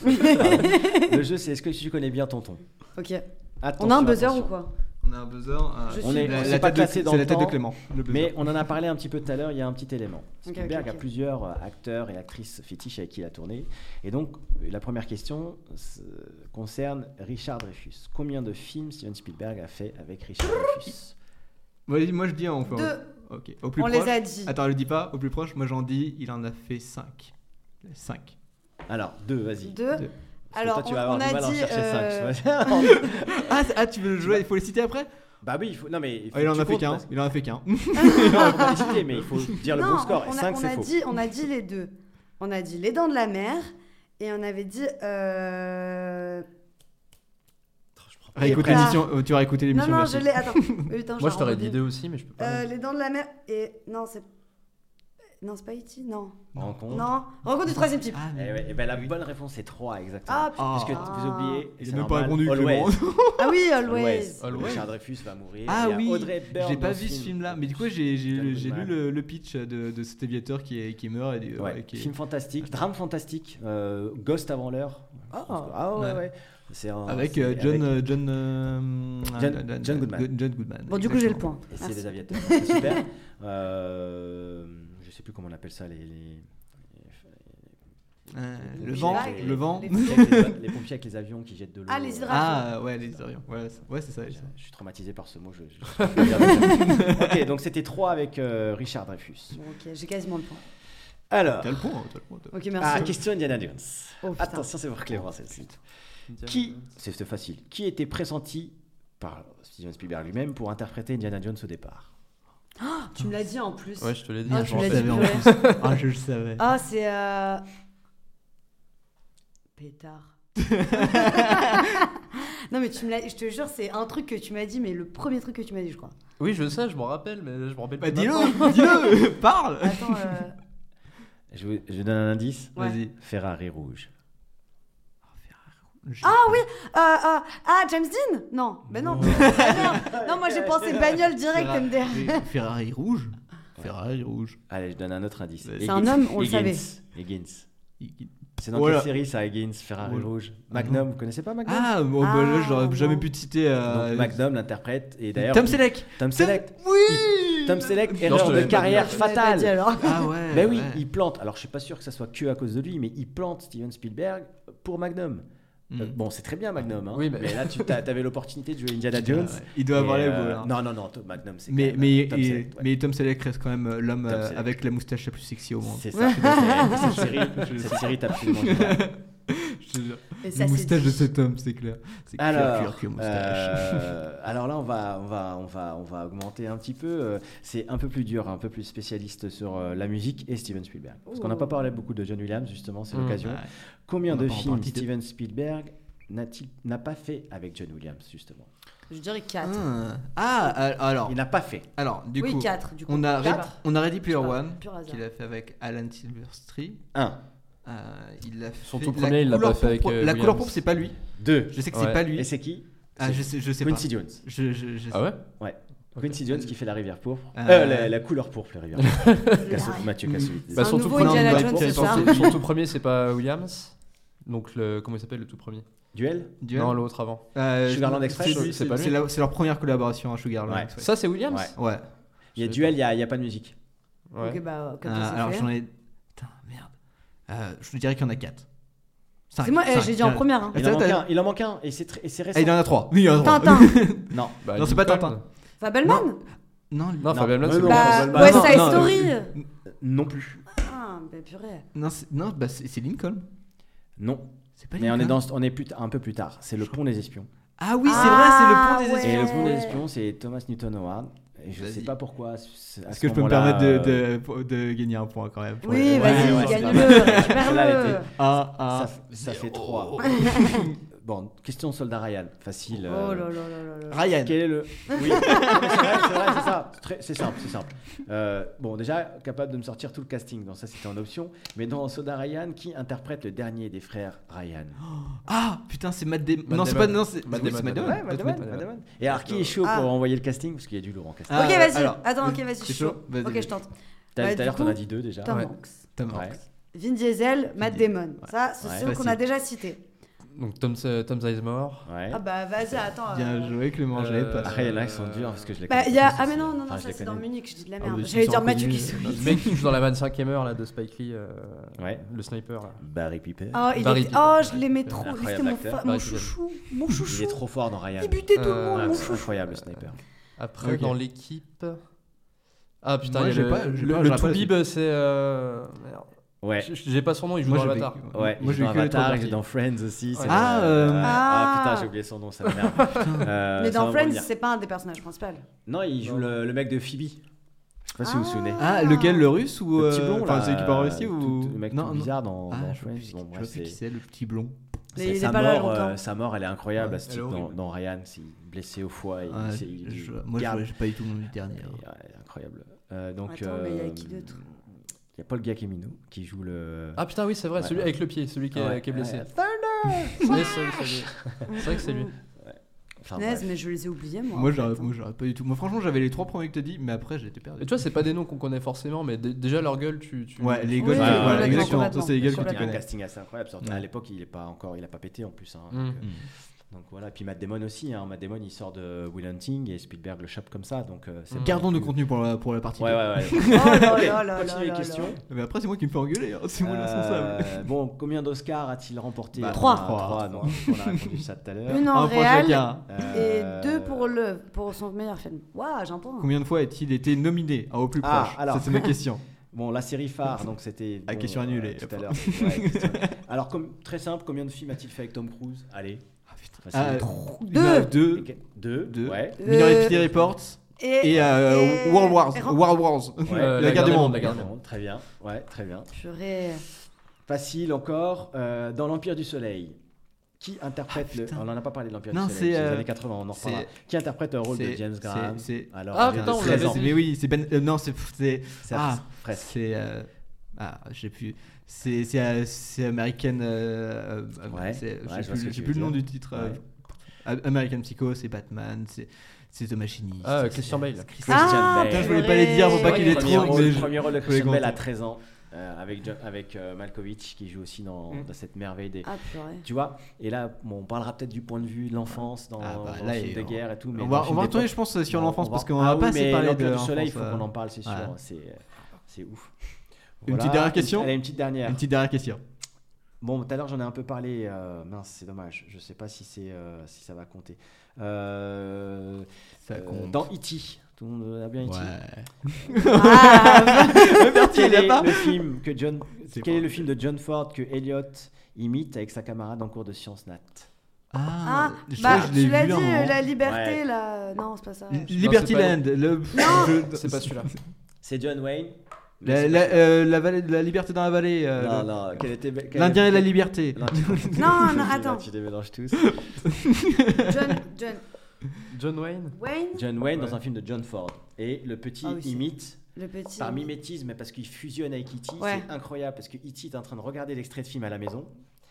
le jeu, c'est est-ce que tu connais bien Tonton? Ok. Attention, On a un buzzer attention. ou quoi? On a un buzzer. euh, Je On est, la- on pas tête de- dans C'est le la tête de Clément. le. Mais on en a parlé un petit peu tout à l'heure, il y a un petit élément. Ok, Spielberg ok, a ok. plusieurs euh, acteurs et actrices fétiches avec qui il a tourné. Et donc, la première question concerne Richard Dreyfus. Combien de films Steven Spielberg a fait avec Richard Dreyfus? Vas-y, moi je dis on fait. Deux. Ok. Au plus On proche. les a dit. Attends, le dis pas. Au plus proche, moi j'en dis, il en a fait 5. 5. Alors, deux, vas-y. Deux. Deux. Parce que Alors, toi, tu vas on- avoir on du a mal à en dit, chercher euh, 5. Ah, ah, tu veux le jouer Il faut les citer après? Bah oui, il faut. Non, mais. Il, faut Ah, Il en a fait qu'un. parce Il en a fait qu'un. Non, citer, mais il faut dire le Non, bon score. on, a, 5, on c'est a faux. dit, on a dit les deux. On a dit Les Dents de la Mer et on avait dit. euh, Réécoute Ah. l'émission. euh, Tu vas écouter Non, l'émission. non, merci. je l'ai. Attends. Putain, Moi, je t'aurais dit deux aussi, mais je peux pas. Euh, les Dents de la Mer et. Non, c'est. Non, c'est pas E.T. Non. Rencontre. Non. Rencontre du troisième type. Ah, Eh ouais, eh ben, la bonne réponse c'est 3 exactement. Ah, Parce que putain. vous oubliez, Il c'est a même pas répondu, Always. Ah oui, Always. Always. Richard Dreyfus va mourir. Ah Il y a oui, Audrey j'ai pas vu ce film. film-là, mais du coup j'ai lu le, le pitch de, de cet aviateur qui, est, qui meurt et du- Ouais, ouais, qui est- film fantastique, drame fantastique, euh, Ghost avant l'heure. Oh. Ah ouais, Ouais. ouais. C'est un- avec euh, John avec- euh, John euh, John- John Goodman. John Goodman. Bon, du coup, j'ai le point. Et c'est des aviateurs, c'est super. Euh, je sais plus comment on appelle ça, les. les... Euh, les le pompiers vent, avec les- le vent. les- les pompiers avec les- les pompiers avec les avions qui jettent de l'eau. Ah, les euh, hydravions. Ah ouais, les avions. Ouais, c'est- ouais, c'est ça. Je, je suis traumatisé par ce mot. Je, je- ok, donc c'était 3 avec euh, Richard Dreyfus. Bon, ok, j'ai quasiment le point. Alors, T'as le point, t'as le point. Ok, ah, merci. question Indiana Jones. Oh. Attention, c'est pour Clément celle-ci. Qui, c'est c'est facile, qui était pressenti par Steven Spielberg lui-même pour interpréter Indiana Jones au départ? Tu me l'as dit en plus. Ouais, je te l'ai dit. Ah, je m'en point. dit, en plus. Ah, je le savais. Ah, c'est. Euh... Pétard. non, mais tu me l'as. Je te jure, c'est un truc que tu m'as dit, mais le premier truc que tu m'as dit, je crois. Oui, je sais, je m'en rappelle, mais je me rappelle Bah plus dis-le, parle. Attends, euh, Je, vous- je donne un indice. Ouais. Vas-y. Ferrari rouge. Ah oui euh, euh, Ah, James Dean Non, ben non. Ah, non, moi j'ai pensé bagnole direct Ferrari- MDR. Mais Ferrari rouge. Ferrari rouge. Allez, je donne un autre indice. C'est Higgins. un homme, on le savait. Higgins. C'est dans Voilà. quelle série ça, Higgins, Ferrari Voilà. rouge? Ah Magnum, vous connaissez pas Magnum? Ah, bon, bah, là, Ah, j'aurais jamais non. pu te citer. euh, Donc, Magnum l'interprète et d'ailleurs Tom Selleck. Tom Selleck. Oui. Tom Selleck, Non, erreur je te de l'avais pas carrière Je l'avais pas fatale. dit, alors. Ah ouais. Ben oui, ouais. il plante. Alors je suis pas sûr que ça soit que à cause de lui, mais il plante Steven Spielberg pour Magnum. Mm. Euh, bon, c'est très bien Magnum, hein. Oui, mais- mais... là tu avais l'opportunité de jouer Indiana Jones. ouais. Il doit avoir les euh, boules, hein. Non, non, non, Tom- Magnum, c'est. Mais, même, mais, euh, Tom et- Selleck, ouais. mais Tom Selleck reste quand même euh, l'homme euh, avec la moustache la plus sexy au monde. C'est ça. cette série, cette série absolument le moustache de cet homme, c'est clair. C'est alors, clair, clair, moustache. Euh, alors là, on va, on, va, on, va, on va augmenter un petit peu. Euh, c'est un peu plus dur, un peu plus spécialiste sur euh, la musique et Steven Spielberg. Parce qu'on n'a pas parlé beaucoup de John Williams, justement, c'est mmh, l'occasion. Bah, Combien de films Steven Spielberg n'a pas fait avec John Williams, justement? Je dirais 4. Ah, ah alors. Il n'a pas fait. Alors, du oui, coup. 4. Du coup, on, a quatre. on a Ready Player One, qu'il a fait avec Alan Silverstreet. 1 il a Son fait tout la premier, il l'a couleur pas fait avec, pourpre- euh, La Williams. couleur pourpre, c'est pas lui. Deux. Je sais que Ouais. c'est pas lui. Et c'est qui? Ah, je sais, je sais Quincy pas. Jones. Je, je, je sais Ah ouais? Ouais. Quincy Jones qui fait la rivière pourpre. Euh, Euh, la, la couleur pourpre, la rivière pourpre. Casso- Mathieu Kassovitz. Bah, son tout premier, c'est pas Williams. Donc, le, comment il s'appelle le tout premier? Duel? Duel. Non, l'autre avant. Euh, Sugarland Express, c'est- leur première collaboration à Sugarland. Ouais. Ça, c'est Williams? Ouais. Ouais. Il y a Duel, il n'y a, il y a pas de musique. Ouais. Ok, bah, comme Euh, alors j'en ai. Putain, merde. Euh, je te dirais qu'il y en a 4. C'est moi, eh, j'ai dit en première. hein. Ah, Il en un. Il en manque un. Et c'est et récent. Ah, il en a 3. Oui, il en a 3. Tintin. Non. Bah, Non, c'est pas. Tintin. Fabelman Non, Non, Non. Ouais, c'est non, Bah, Fabelman. West non, Side non, Story. Non plus. Ah, bah purée. non, bah, c'est Lincoln. Non. C'est pas Mais on est, Lincoln. dans, on est plus un peu plus tard. C'est le pont des espions. Ah oui, c'est Ah, vrai, c'est le pont des ouais. Et espions. le pont des espions, c'est Thomas Newton Howard. Je sais pas pourquoi. Est-ce ce que je peux me permettre de, euh, de, de gagner un point quand même pour Oui, vas-y, gagne-le, Ah, Ça, ah. ça fait 3. bon, question soldat Ryan. Facile. Oh euh, là là là là là. Ryan. Quel est le. Oui, c'est vrai, c'est vrai, c'est ça. C'est simple, c'est simple. Euh, bon, déjà, capable de me sortir tout le casting. Donc, ça, c'était en option. Mais dans Soda Ryan, qui interprète le dernier des frères Ryan? Ah, putain, c'est Matt Damon. Non, c'est pas. Non, c'est Matt Matt Matt Matt. Et alors, qui est chaud Ah. pour envoyer le casting Parce qu'il y a du lourd en casting. Ah, ok, vas-y. alors, Attends, ok, vas-y, je c'est suis chaud. Ok, je tente. T'as- Bah, Tout à l'heure, t'en as dit deux déjà. Tom. Hanks. Tom. Hanks. Vin Diesel, Matt. Damon. Ça, c'est ceux qu'on a déjà cités. Donc, Tom, euh, Tom Sizemore. Ouais. Ah bah vas-y, attends. Bien euh, joué, Clément, je l'avais Euh, pas. Après, il y en a qui sont durs parce que je les Bah, connais il y a. pas, Ah, mais non, non, non, je ça c'est dans. Munich, je dis de la Ah, merde. J'allais dire Mathieu. Kassovitz. Le mec qui joue dans la 25e heure là, de Spike Lee, euh, Ouais. le sniper. Là. Barry Piper. Oh, il Barry est... Piper. oh, je l'aimais trop. C'était mon, fa- mon chouchou. Il chouchou. est trop fort dans Ryan. Il butait tout le Euh, monde, mon c'est chouchou. incroyable, le sniper. Après, dans l'équipe. Ah putain, il y j'ai a le, pas- le, le Toubib, c'est. Merde. Ouais. J'ai pas son nom, il joue Moi, dans Avatar. Ouais, Moi, il j'ai joue dans Avatar, il joue dans Friends aussi. Ah, euh, Ouais. Ah. Ah putain, j'ai oublié son nom, ça m'énerve. Euh, Mais dans Friends, c'est pas un des personnages principaux. Non, il joue le, le mec de Phoebe. Je sais pas si vous vous souvenez. Ah, lequel, le russe ou. Le petit euh, blond, Enfin, là, celui qui parle aussi ou. tout- Le mec non, tout non. bizarre dans, Ah, dans je vois Friends. je plus qui c'est- le petit blond. Est sa mort, euh, sa mort, elle est incroyable. Ouais, à ce type dans, Ryan, c'est blessé au foie. il- Ah, je- il moi, j'ai pas du tout le nom du dernier. Hein. ouais, incroyable. Euh, donc, Attends, mais il y a qui d'autre? Il y a Paul Giacchino qui joue le. Ah putain, oui, c'est vrai, Ouais. celui avec le pied, celui qui, est, qui est blessé. ouais. Oui, c'est c'est lui. C'est vrai que c'est lui. Enfin, bref. mais je les ai oubliés, moi. Moi, en fait, j'aurais hein. pas du tout. Moi, franchement, j'avais les trois premiers que t'as dit, mais après, j'étais perdu. Et tu vois, c'est pas des noms qu'on connaît forcément, mais déjà leur gueule, tu. tu Ouais, les Oui, gueules, Ouais, voilà, exactement. Ça, c'est les gueules que tu a un connais. casting assez incroyable. surtout Ouais. À l'époque, il est pas encore, il a pas pété en plus. hein, Mm. donc, euh, Mm. Donc voilà. Puis Matt Damon aussi. Hein. Matt Damon, il sort de Will Hunting et Spielberg le chope comme ça. Donc euh, c'est Mm. Gardons de plus- contenu pour la, pour la partie. Ouais, ouais, ouais. Oh Continuez les questions. Mais après, c'est moi qui me fais engueuler. hein. C'est moi le responsable. Euh, bon, combien d'Oscars a-t-il remporté? Bah, Trois. Ah, Trois, donc on a répondu ça tout à l'heure. Une en Un point réel chacun. Euh, et deux pour, le, pour son meilleur film. Waouh, point. Combien de fois a-t-il été nominé à au plus Ah, proche? alors. Ça, c'est ma question. Bon, la série phare, donc c'était. Ah, bon, question annulée. tout à l'heure. Ouais, Alors, comme, très simple, combien de films a-t-il fait avec Tom Cruise? Allez. Ah, Deux. Deux. Deux. Deux. Ouais. Minority Reports. Et, Et euh, et- World Wars. et- World Wars. Ouais. La guerre du monde. la guerre du Bon, Très bien. Ouais, très bien. Purée. Facile encore. euh, dans l'Empire du Soleil, Qui interprète le. putain. On n'en a pas parlé de l'Empire du Soleil, c'est, les euh, années 80, on en c'est- reparlera. Qui interprète le rôle de James Graham Alors, Ah, putain, on 13 l'avait ans. dit. Mais oui, c'est Ben. euh, non, c'est. Ah, presque. c'est. euh, Ah, j'ai plus. C'est c'est c'est American. euh, euh, Ouais, ouais, je plus, le nom du titre. euh, Ouais. American Psycho, c'est Batman, c'est c'est The Machinist. Ah, Christian Bale. Christian Ah, Bale. Putain, je voulais pas les dire pour pas qu'il le ait premier trop. rôle, mais le premier rôle de Christian Bale à compter. 13 ans, euh, avec, avec euh, Malkovich qui joue aussi dans, Mm. dans cette merveille des. Ah. Tu vois, et là, bon, on parlera peut-être du point de vue de l'enfance dans, Ah, bah, dans là, le film et de on- guerre et tout. Mais On va, on va retourner, je pense, sur l'enfance parce va- qu'on ah a pas oui, assez parlé de. Soleil, il faut qu'on en parle, c'est sûr. C'est c'est Une petite dernière question Allez, une petite dernière. Une petite dernière question. Bon, tout à l'heure j'en ai un peu parlé. euh, mince, c'est dommage. Je sais pas si c'est euh, si ça va compter. Euh, Ça euh, compte. dans E.T. Tout le monde a bien E.T. Ouais. Ah, Quel est le film que John C'est Quel est le film de John Ford que Elliot imite avec sa camarade en cours de sciences nat? Ah, je bah, je tu l'as dit, la liberté, Ouais. là. Non, c'est pas ça. L- Liberty Non, Land. Le... Non. je- C'est pas celui-là. C'est John Wayne. La, euh, la vallée, la liberté dans la vallée. euh, non, non, était L'Indien et la liberté. Non, Non, attends. Tu les mélanges tous. John, John John Wayne? Wayne? John Wayne dans un film de John Ford. Et le petit Ah oui, imite Le petit. par mimétisme parce qu'il fusionne avec E.T. Ouais. C'est incroyable parce que E.T. est en train de regarder l'extrait de film à la maison.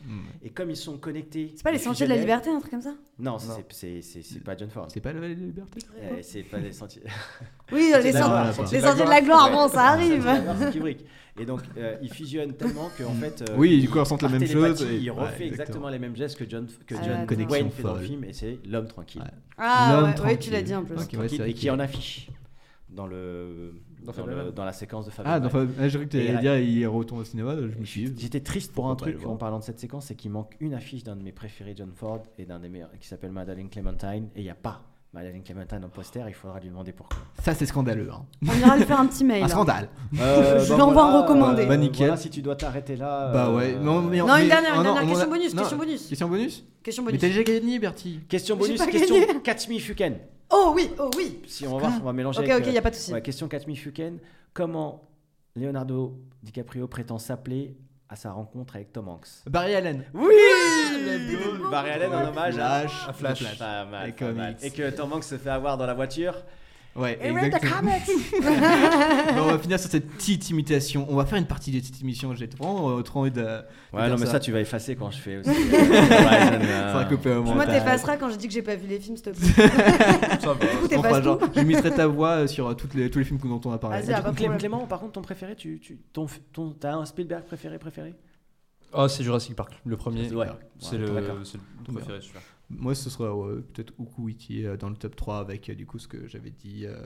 Hmm. Et comme ils sont connectés. C'est pas les ils sentiers de la liberté, un truc comme ça Non, c'est- pas John Ford. C'est pas la vallée de la liberté Eh, C'est pas les sentiers. Oui, les, sentiers- d'accord. les sentiers de la gloire, bon, ça arrive. Et donc, euh, ils fusionnent tellement qu'en fait. euh, Oui, du coup, ils ressentent la même chose et- Il ouais, refait exactement. exactement les mêmes gestes que John, que Ah, John Wayne fait dans le film, et c'est l'homme tranquille. Ah, ouais, tu l'as dit en plus. Et qui en affiche dans, le, Dans dans, le- dans la séquence de Ah, Fableman. donc, ah, j'ai cru que tu dire il retourne au cinéma. Je me suis dit. J'étais triste pour un truc en voir. parlant de cette séquence, c'est qu'il manque une affiche d'un de mes préférés, John Ford, et d'un des meilleurs, qui s'appelle Madeleine Clementine, et il n'y a pas Madeleine Clementine en poster, il faudra lui demander pourquoi. Ça, c'est scandaleux. Hein. On ira lui faire un petit mail. Un hein. scandale. Euh, Je lui envoie un recommandé. Bah, nickel. voilà, si tu dois t'arrêter là. Bah euh, ouais. Non, mais, Non, une mais- dernière, oh une dernière. on Question a- bonus, non, question bonus. Question bonus Question Mais bonus. t'as déjà gagné, Bertie. Question bonus, pas question gagné. Catch Me Fuken. Oh oui, oh oui. Si on va voir, on va mélanger. Ok, avec, ok, euh, y a pas de souci. ouais, question Me Fuken. Comment Leonardo DiCaprio prétend s'appeler à sa rencontre avec Tom Hanks? Barry Allen. Oui Barry Allen en hommage à, Flash. à Flash. Flash. Pas mal, Les pas mal. comics. Et que Tom Hanks se fait avoir dans la voiture. Ouais, Et read the exactement. comics. Bon, on va finir sur cette petite imitation. On va faire une partie de cette émission. J'ai vraiment euh, trop envie de. de Ouais, faire non, mais ça, tu vas effacer quand je fais aussi. Ça ça va couper au Moi, montage. t'effaceras quand j'ai dit que j'ai pas vu les films, s'il te plaît. Ça va. T'effaces genre, tout. je mettrai ta voix euh, sur euh, toutes les, tous les films dont on a parlé. Vas-y, ah, pas de Clément, problème. Clément, par contre, ton préféré, tu, tu, ton, ton, t'as un Spielberg préféré préféré? Oh, c'est Jurassic Park, le premier. Ouais. C'est Ouais, le, d'accord. c'est le préféré, celui-là. Moi, ce sera ouais, peut-être Ukuwiti euh, dans le top 3 avec euh, du coup ce que j'avais dit, euh,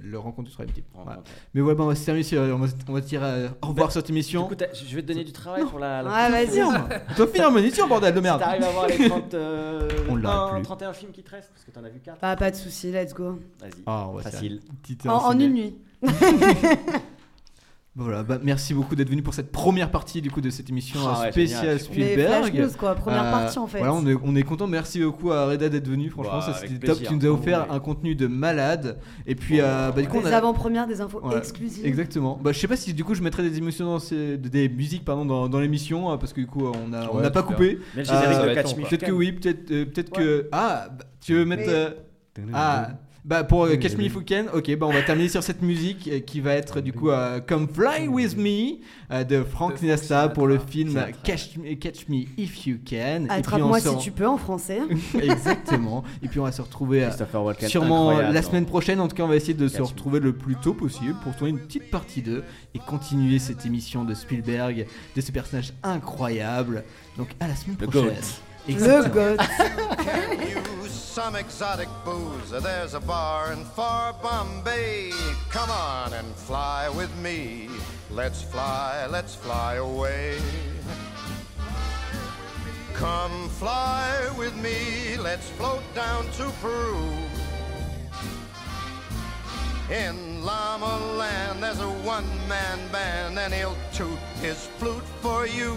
le rencontre du troisième type. Voilà. Mais ouais, bon, on va se terminer on va, on va te dire euh, au revoir sur cette émission. Écoute, je vais te donner du travail pour la. la prochaine vas-y. fois. Tu vas finir mon émission, bordel de Si merde. t'arrives à voir les 30, euh, On l'a 20, plus. 31 films qui te restent, parce que t'en as vu 4. Bah, pas de souci, let's go. Vas-y. Ah, on va Facile. En, euh, en une nuit. Voilà, bah, merci beaucoup d'être venu pour cette première partie du coup de cette émission Ah ouais, spéciale Spielberg. Flash News, quoi, première Euh, partie, en fait. Voilà, on est, on est content. Merci beaucoup à Reda d'être venu. Franchement, Bah, c'était top. Tu nous as offert un contenu de malade. Et puis, euh, bah, du coup, on Des a. avant-premières, des infos Ouais, exclusives. Exactement. Bah, je sais pas si du coup je mettrai des émissions dans ces- des musiques pardon dans, dans l'émission euh, parce que du coup on a on n'a pas coupé. Euh, Peut-être que oui, peut-être euh, peut-être que ah bah, tu veux mettre Mais- euh, ah bah pour euh, Catch Me If You Can, ok, bah on va terminer sur cette musique euh, qui va être du coup euh, Come Fly With Me euh, de Frank Sinatra pour le film. Catch Me, Catch Me If You Can. Attrape-moi si tu peux en français. Exactement. Et puis on va se retrouver sûrement incroyable la dans- semaine prochaine. En tout cas, on va essayer de se Me. retrouver le plus tôt possible pour tourner une petite partie 2 et continuer cette émission de Spielberg, de ce personnage incroyable. Donc à la semaine prochaine. GOAT. Le Exactement. goth. some exotic booze. There's a bar in far Bombay. Come on and fly with me. Let's fly, let's fly away. Come fly with me. Let's float down to Peru. In Llama Land, there's a one man band, and he'll toot his flute for you.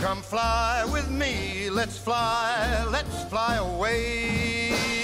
Come fly with me, let's fly, let's fly away.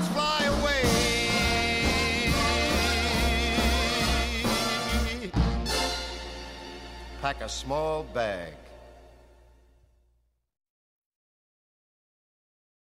Pack a small bag